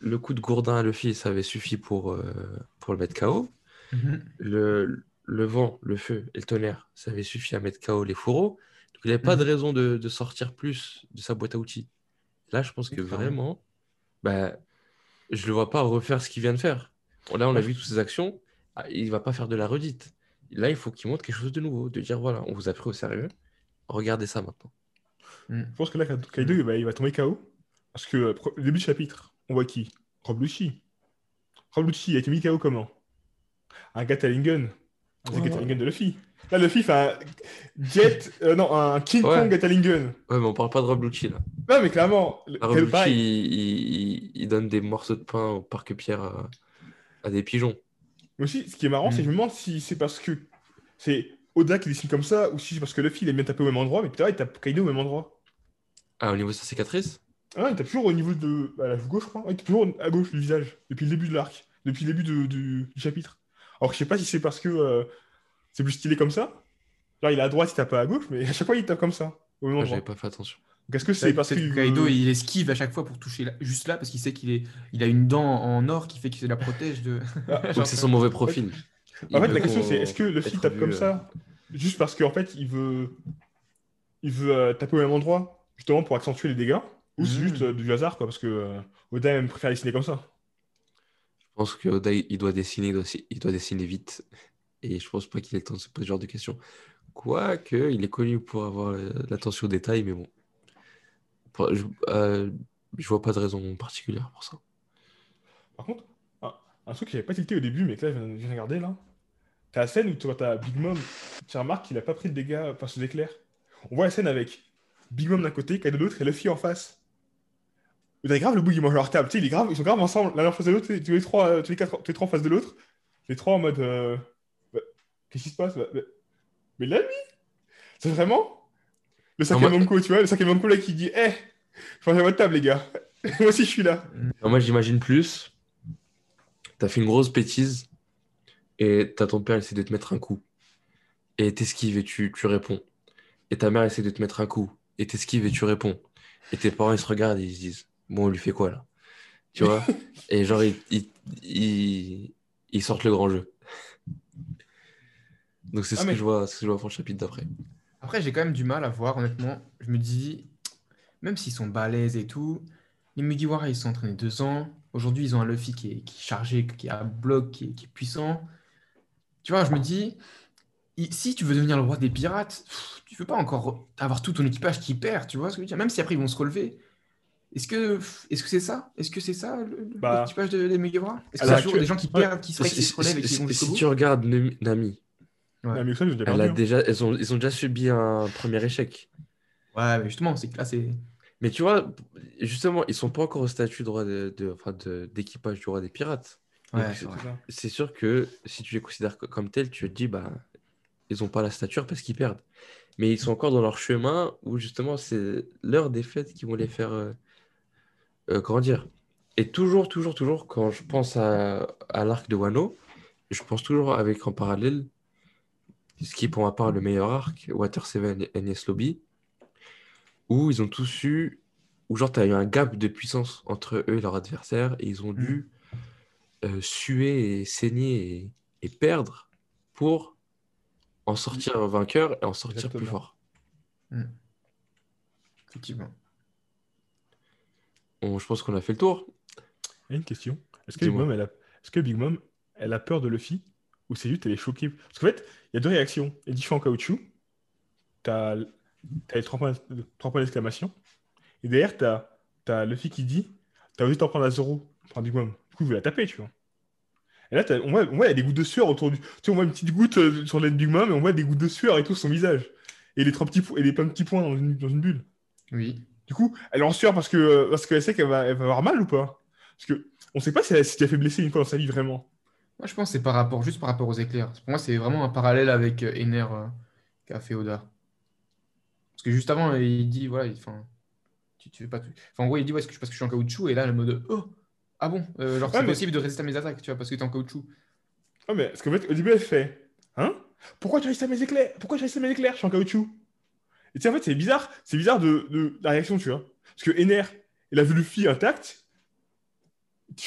le coup de gourdin à Luffy, ça avait suffi pour, euh, pour le mettre KO. Mhm. Le, le vent, le feu et le tonnerre, ça avait suffi à mettre KO les fourreaux. Donc il n'avait pas de Mhm. raison de, de sortir plus de sa boîte à outils. Là, je pense que vraiment, bah, je ne le vois pas refaire ce qu'il vient de faire. Là, on a vu toutes ses actions. Ah, Il ne va pas faire de la redite. Là, il faut qu'il montre quelque chose de nouveau, de dire voilà, on vous a pris au sérieux. Regardez ça maintenant. Je pense que là, Kaido, il va, il va tomber KO. Parce que euh, début du chapitre, on voit qui? Rob Lucci. Rob Lucci a été mis KO comment? Un Gatling Un Ouais. Gatling de Luffy. Là, Luffy fait un Jet. euh, non, un King Ouais. Kong Gatling Ouais, mais on parle pas de Rob Lucci là. Non, mais clairement, le- Rob Lucci, il, il- il donne des morceaux de pain au parc-pierre à, à des pigeons. Mais aussi, ce qui est marrant, c'est que je me demande si c'est parce que c'est Oda qui dessine comme ça ou si c'est parce que Luffy il aime bien taper au même endroit, mais putain, il tape Kaido au même endroit. Ah, au niveau de sa cicatrice? Ah, il tape toujours au niveau de à la gauche, je crois. Il tape toujours à gauche du visage depuis le début de l'arc, depuis le début de- du, du chapitre. Alors, je sais pas si c'est parce que euh, c'est plus stylé comme ça. Genre, il est à droite, il tape pas à gauche, mais à chaque fois, il tape comme ça, au même Ah, endroit. J'avais pas fait attention. Est-ce que c'est parce que. Kaido, il esquive à chaque fois pour toucher là- juste là parce qu'il sait qu'il est... il a une dent en or qui fait qu'il se la protège de. Ah, Donc c'est son mauvais profil. En fait, la question, c'est est-ce que Luffy être tape vu, comme euh, ça juste parce qu'en fait, il veut, il veut euh, taper au même endroit, justement pour accentuer les dégâts, ou c'est Mhm. juste euh, du hasard, quoi, parce que euh, Oda aime préfère dessiner comme ça. Je pense que Oda, il doit dessiner, il doit, il doit dessiner vite. Et je pense pas qu'il ait le temps de se poser ce genre de questions. Quoique, il est connu pour avoir l'attention aux détails, mais bon. Euh, je vois pas de raison particulière pour ça. Par contre, un, truc que j'avais pas tilté au début, mais que là, je viens de regarder là. T'as la scène où tu vois, t'as Big Mom, tu remarques qu'il a pas pris de dégâts par ce éclairs. On voit la scène avec Big Mom d'un côté, Kaido de l'autre et Luffy en face. Avez grave le bout qui mange leur table, tu il est grave, ils sont grave ensemble, l'un en face de l'autre, tous les trois, euh, tous les quatre, tous les trois en face de l'autre. Les trois en mode. euh, bah, Qu'est-ce qui se passe? Bah, bah, Mais lui C'est vraiment Le Non, moi- tu vois, le Sakamonko là qui dit Eh, je à votre table, les gars. Moi aussi, je suis là. Non, moi, j'imagine plus. T'as fait une grosse bêtise et t'as ton père essaie de te mettre un coup. Et t'esquives et tu, tu réponds. Et ta mère essaie de te mettre un coup. Et t'esquives et tu réponds. Et tes parents, ils se regardent et ils se disent Bon, on lui fait quoi là? Tu vois? Et genre, ils, ils, ils- ils sortent le grand jeu. Donc, c'est Ah, ce mais- que je vois, ce que je vois pour le chapitre d'après. Après, j'ai quand même du mal à voir, honnêtement. Je me dis, même s'ils sont balèzes et tout, les Mugiwara, ils sont entraînés deux ans. Aujourd'hui, ils ont un Luffy qui est, qui est chargé, qui a un bloc, qui est, qui est puissant. Tu vois, je me dis, si tu veux devenir le roi des pirates, tu veux pas encore avoir tout ton équipage qui perd, tu vois ce que je veux dire? Même si après ils vont se relever. Est-ce que est-ce que c'est ça? Est-ce que c'est ça Bah, l'équipage de- des Mugiwara? Est-ce à que c'est toujours des gens qui perdent, qui se, qui se relèvent et qui vont si- tu regardes Nami, Mixon, j'ai déjà elle perdu. a hein. déjà, elles ont, ils ont déjà subi un premier échec. Ouais, mais justement, c'est que là, c'est. Mais tu vois, justement, ils sont pas encore au statut de roi de, de- enfin, de- d'équipage du roi des pirates. Ouais, c'est sûr que si tu les considères co- comme tels, tu te dis, bah, ils ont pas la stature parce qu'ils perdent. Mais ils sont encore dans leur chemin où justement, c'est leur défaite qui vont les faire euh, euh, grandir. Et toujours, toujours, toujours, quand je pense à, à l'arc de Wano, je pense toujours avec en parallèle, ce qui est pour ma part le meilleur arc, Water 7 et Enies Lobby, où ils ont tous eu, où genre, tu as eu un gap de puissance entre eux et leur adversaire, et ils ont dû euh, suer et saigner et, et perdre pour en sortir vainqueur et en sortir plus fort. Effectivement. On- je pense qu'on a fait le tour. Il y a une question. Est-ce que, Big Dis-moi. Mom, elle a... Est-ce que Big Mom, elle a peur de Luffy? Ou c'est juste elle est choquée Parce qu'en fait, il y a deux réactions. Edifiant en caoutchouc, t'as as les trois points, trois points d'exclamation. Et derrière, t'as as Luffy qui dit T'as osé t'en prendre à zéro par Big Mom. Du coup, vous la tapez, tu vois. Et là, on voit, on voit, il y a des gouttes de sueur autour du. Tu sais, on voit une petite goutte euh, sur la Big Mom et on voit des gouttes de sueur et tout sur son visage. Et les trois petits et les plein de petits points dans une, dans une bulle. Oui. Du coup, elle est en sueur parce que parce qu'elle sait qu'elle va, elle va avoir mal ou pas? Parce que on sait pas si elle, si elle a fait blesser une fois dans sa vie vraiment. Moi, je pense que c'est par rapport, juste par rapport aux éclairs. Pour moi, c'est vraiment un parallèle avec euh, Ener euh, qu'a fait Oda. Parce que juste avant, il dit, voilà, il- tu, tu fais pas tout. Enfin, en gros, il dit, ouais, est-ce que je, parce que je suis en caoutchouc, et là, le mode, oh, ah bon, euh, genre, Ouais, c'est mais- possible de résister à mes attaques, tu vois, parce que t'es en caoutchouc. Ah mais parce qu'en fait au début elle fait Hein? Pourquoi tu restes à mes éclairs? Pourquoi tu restes à mes éclairs? Je suis en caoutchouc. Et tu sais en fait c'est bizarre, c'est bizarre de, de la réaction tu vois. Parce que Ener, il a vu Luffy intact.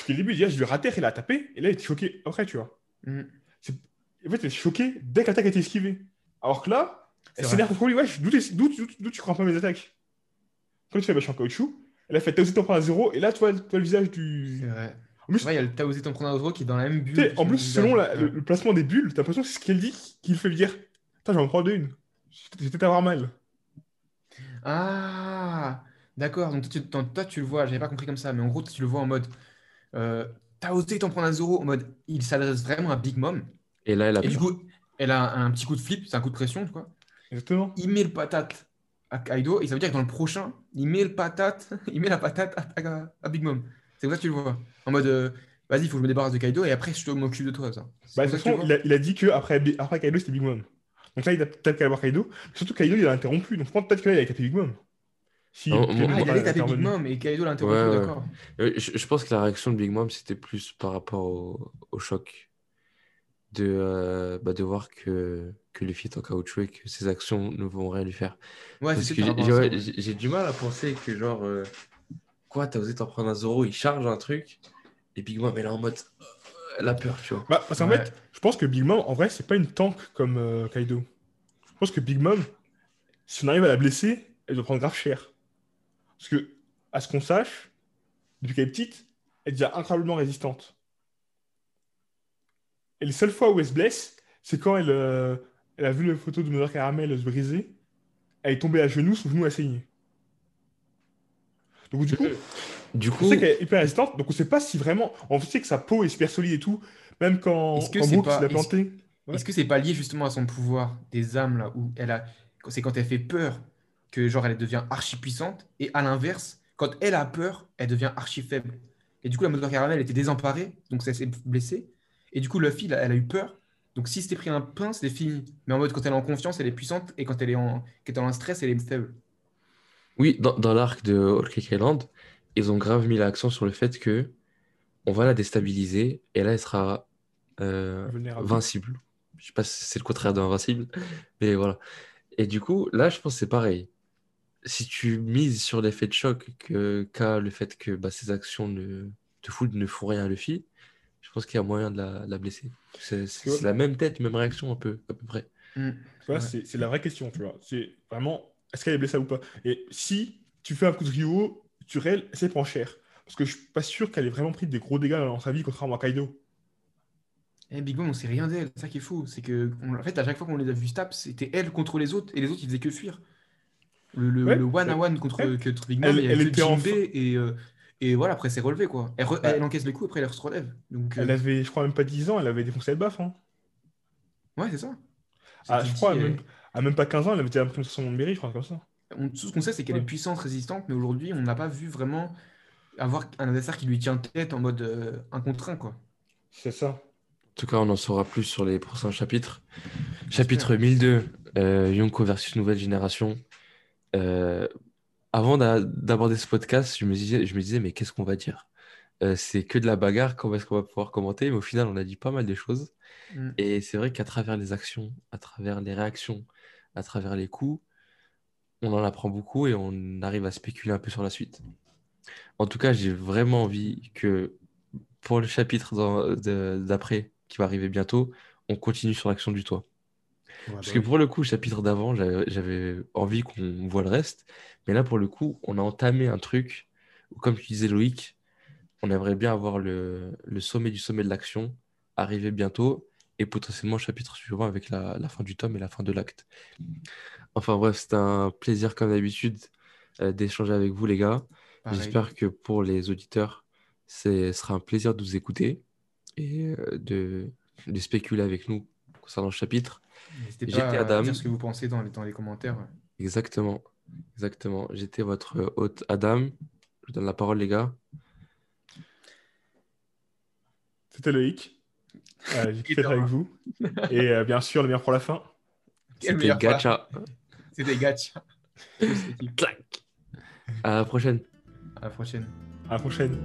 Au début il dit je vais rater, il a tapé et là il était choqué après tu vois. Mhm. En fait il est choqué dès que l'attaque a été esquivée. Alors que là, elle s'énerve contre lui, ouais, d'où tu crains pas mes attaques Quand tu fais bah, je suis en caoutchouc, elle a fait t'as osé t'en prendre à zéro et là tu vois, tu vois le visage du. C'est vrai. En plus, il y a le T'as osé t'en prendre un autre qui est dans la même bulle. Que en plus, selon la- le, le placement des bulles, t'as l'impression que c'est ce qu'elle dit qui le fait dire Putain, je vais en prendre une. Peut-être avoir mal. Ah, d'accord. Donc toi tu, toi, tu le vois, j'avais pas compris comme ça, mais en gros, tu le vois en mode, euh, t'as osé t'en prendre un zéro, en mode, il s'adresse vraiment à Big Mom. Et là, elle a Et du coup, elle a un petit coup de flip, c'est un coup de pression, quoi. Exactement. Il met le patate à Kaido, et ça veut dire que dans le prochain, il met le patate, il met la patate à, à- à Big Mom. C'est comme ça que tu le vois. En mode, euh, vas-y, il faut que je me débarrasse de Kaido, et après, je te- m'occupe de toi, ça. Bah, de toute que façon, il a, il a dit que après, Kaido, c'était Big Mom. Donc là, il a peut-être qu'à avoir Kaido. Surtout, Kaido, il a interrompu. Donc je pense peut-être qu'il a tapé Big Mom. Si. Ah, il allait taper Big. Mom, et Kaido l'a interrompu, Ouais, ouais. d'accord. Euh, Je, je pense que la réaction de Big Mom, c'était plus par rapport au, au choc de, euh, bah, de voir que, que Luffy est en caoutchouc et que ses actions ne vont rien lui faire. Ouais, Parce que j'ai du mal à penser que, genre, euh, quoi, t'as osé t'en prendre un Zoro, il charge un truc, et Big Mom, elle est en mode, euh, elle a peur, tu vois. Bah, parce qu'en Ouais. fait, je pense que Big Mom, en vrai, c'est pas une tank comme euh, Kaido. Je pense que Big Mom, si on arrive à la blesser, elle doit prendre grave cher. Parce que, à ce qu'on sache, depuis qu'elle est petite, elle est déjà incroyablement résistante. Et les seules fois où elle se blesse, c'est quand elle, euh, elle a vu la photo de Mother Caramel se briser, elle est tombée à genoux, son genou a saigné. Donc du coup, Du On coup, sait qu'elle est hyper résistante, donc on sait pas si vraiment. On sait que sa peau est super solide et tout, même quand, Est-ce que quand c'est Brooks pas- l'a est-ce- planté. Ouais. Est-ce que c'est pas lié justement à son pouvoir des âmes là où elle a c'est quand elle fait peur que genre elle devient archi puissante et à l'inverse quand elle a peur elle devient archi faible et du coup la moteur caramel était désemparée donc ça s'est blessé et du coup Luffy elle a, elle a eu peur donc si c'était pris un pain c'était fini mais en mode quand elle est en confiance elle est puissante et quand elle est en quand elle est en stress elle est faible oui, dans, dans l'arc de Cake Island, ils ont grave mis l'accent sur le fait que on va la déstabiliser et là, elle sera euh, invincible. Je sais pas si c'est le contraire d'invincible, mais voilà. Et du coup, là, je pense que c'est pareil. Si tu mises sur l'effet de choc que qu'a le fait que bah, ses actions ne te foutent, ne font rien à Luffy, je pense qu'il y a moyen de la, la blesser. C'est la même tête, même réaction un peu, à peu près. Mm. Ouais. c'est la vraie question, tu vois. C'est vraiment, est-ce qu'elle est blessée ou pas? Et si tu fais un coup de Ryo, tu réel, c'est prend cher. Parce que je suis pas sûr qu'elle ait vraiment pris des gros dégâts dans sa vie, contrairement à Kaido. Eh, Big Mom, on sait rien d'elle. C'est ça qui est fou. C'est que, on- en fait, à chaque fois qu'on les a vus tap, c'était elle contre les autres et les autres, ils faisaient que fuir. Le, le, Ouais, le one à one contre, contre Big Mom, elle- elle était en et, euh, et voilà, après, c'est relevé quoi. Elle, re- Ouais. elle encaisse le coup, après, elle se relève. Donc, euh, Elle avait, je crois, même pas 10 ans, elle avait défoncé le baf. Hein. ouais, c'est ça. Ah, je crois, euh, même, à même pas 15 ans, elle avait déjà son mairie, je crois, comme ça. on- tout ce qu'on sait, c'est qu'elle Ouais. est puissante, résistante, mais aujourd'hui, on n'a pas vu vraiment avoir un adversaire qui lui tient tête en mode euh, un contre un quoi. C'est ça. En tout cas, on en saura plus sur les prochains chapitres. Chapitre 1002, euh, Yonko versus Nouvelle Génération. Euh, avant d'a- d'aborder ce podcast, je me disais, je me disais mais qu'est-ce qu'on va dire? Euh, c'est que de la bagarre, comment est-ce qu'on va pouvoir commenter? Mais au final, on a dit pas mal de choses. Mm. Et c'est vrai qu'à travers les actions, à travers les réactions, à travers les coups, on en apprend beaucoup et on arrive à spéculer un peu sur la suite. En tout cas, j'ai vraiment envie que pour le chapitre d'après, qui va arriver bientôt, on continue sur l'action du toit. Parce que pour le coup, le chapitre d'avant, j'avais envie qu'on voit le reste. Mais là, pour le coup, on a entamé un truc où, comme tu disais Loïc, on aimerait bien avoir le, le sommet du sommet de l'action arriver bientôt et potentiellement le chapitre suivant avec la, la fin du tome et la fin de l'acte. Enfin bref, c'était un plaisir comme d'habitude euh, d'échanger avec vous les gars. J'espère que pour les auditeurs, ce sera un plaisir de vous écouter et euh, de, de spéculer avec nous concernant le chapitre. N'hésitez J'étais pas à Adam. dire ce que vous pensez dans les, dans les commentaires. Exactement, exactement. J'étais votre hôte Adam. Je vous donne la parole les gars. C'était Loïc. Euh, J'ai kiffé être Énorme. avec vous. Et euh, bien sûr, le meilleur pour la fin. C'était. Gacha. C'était gacha. Clac. À la prochaine. À la prochaine. À la prochaine.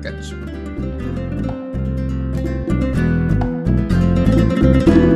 Gacha. thank you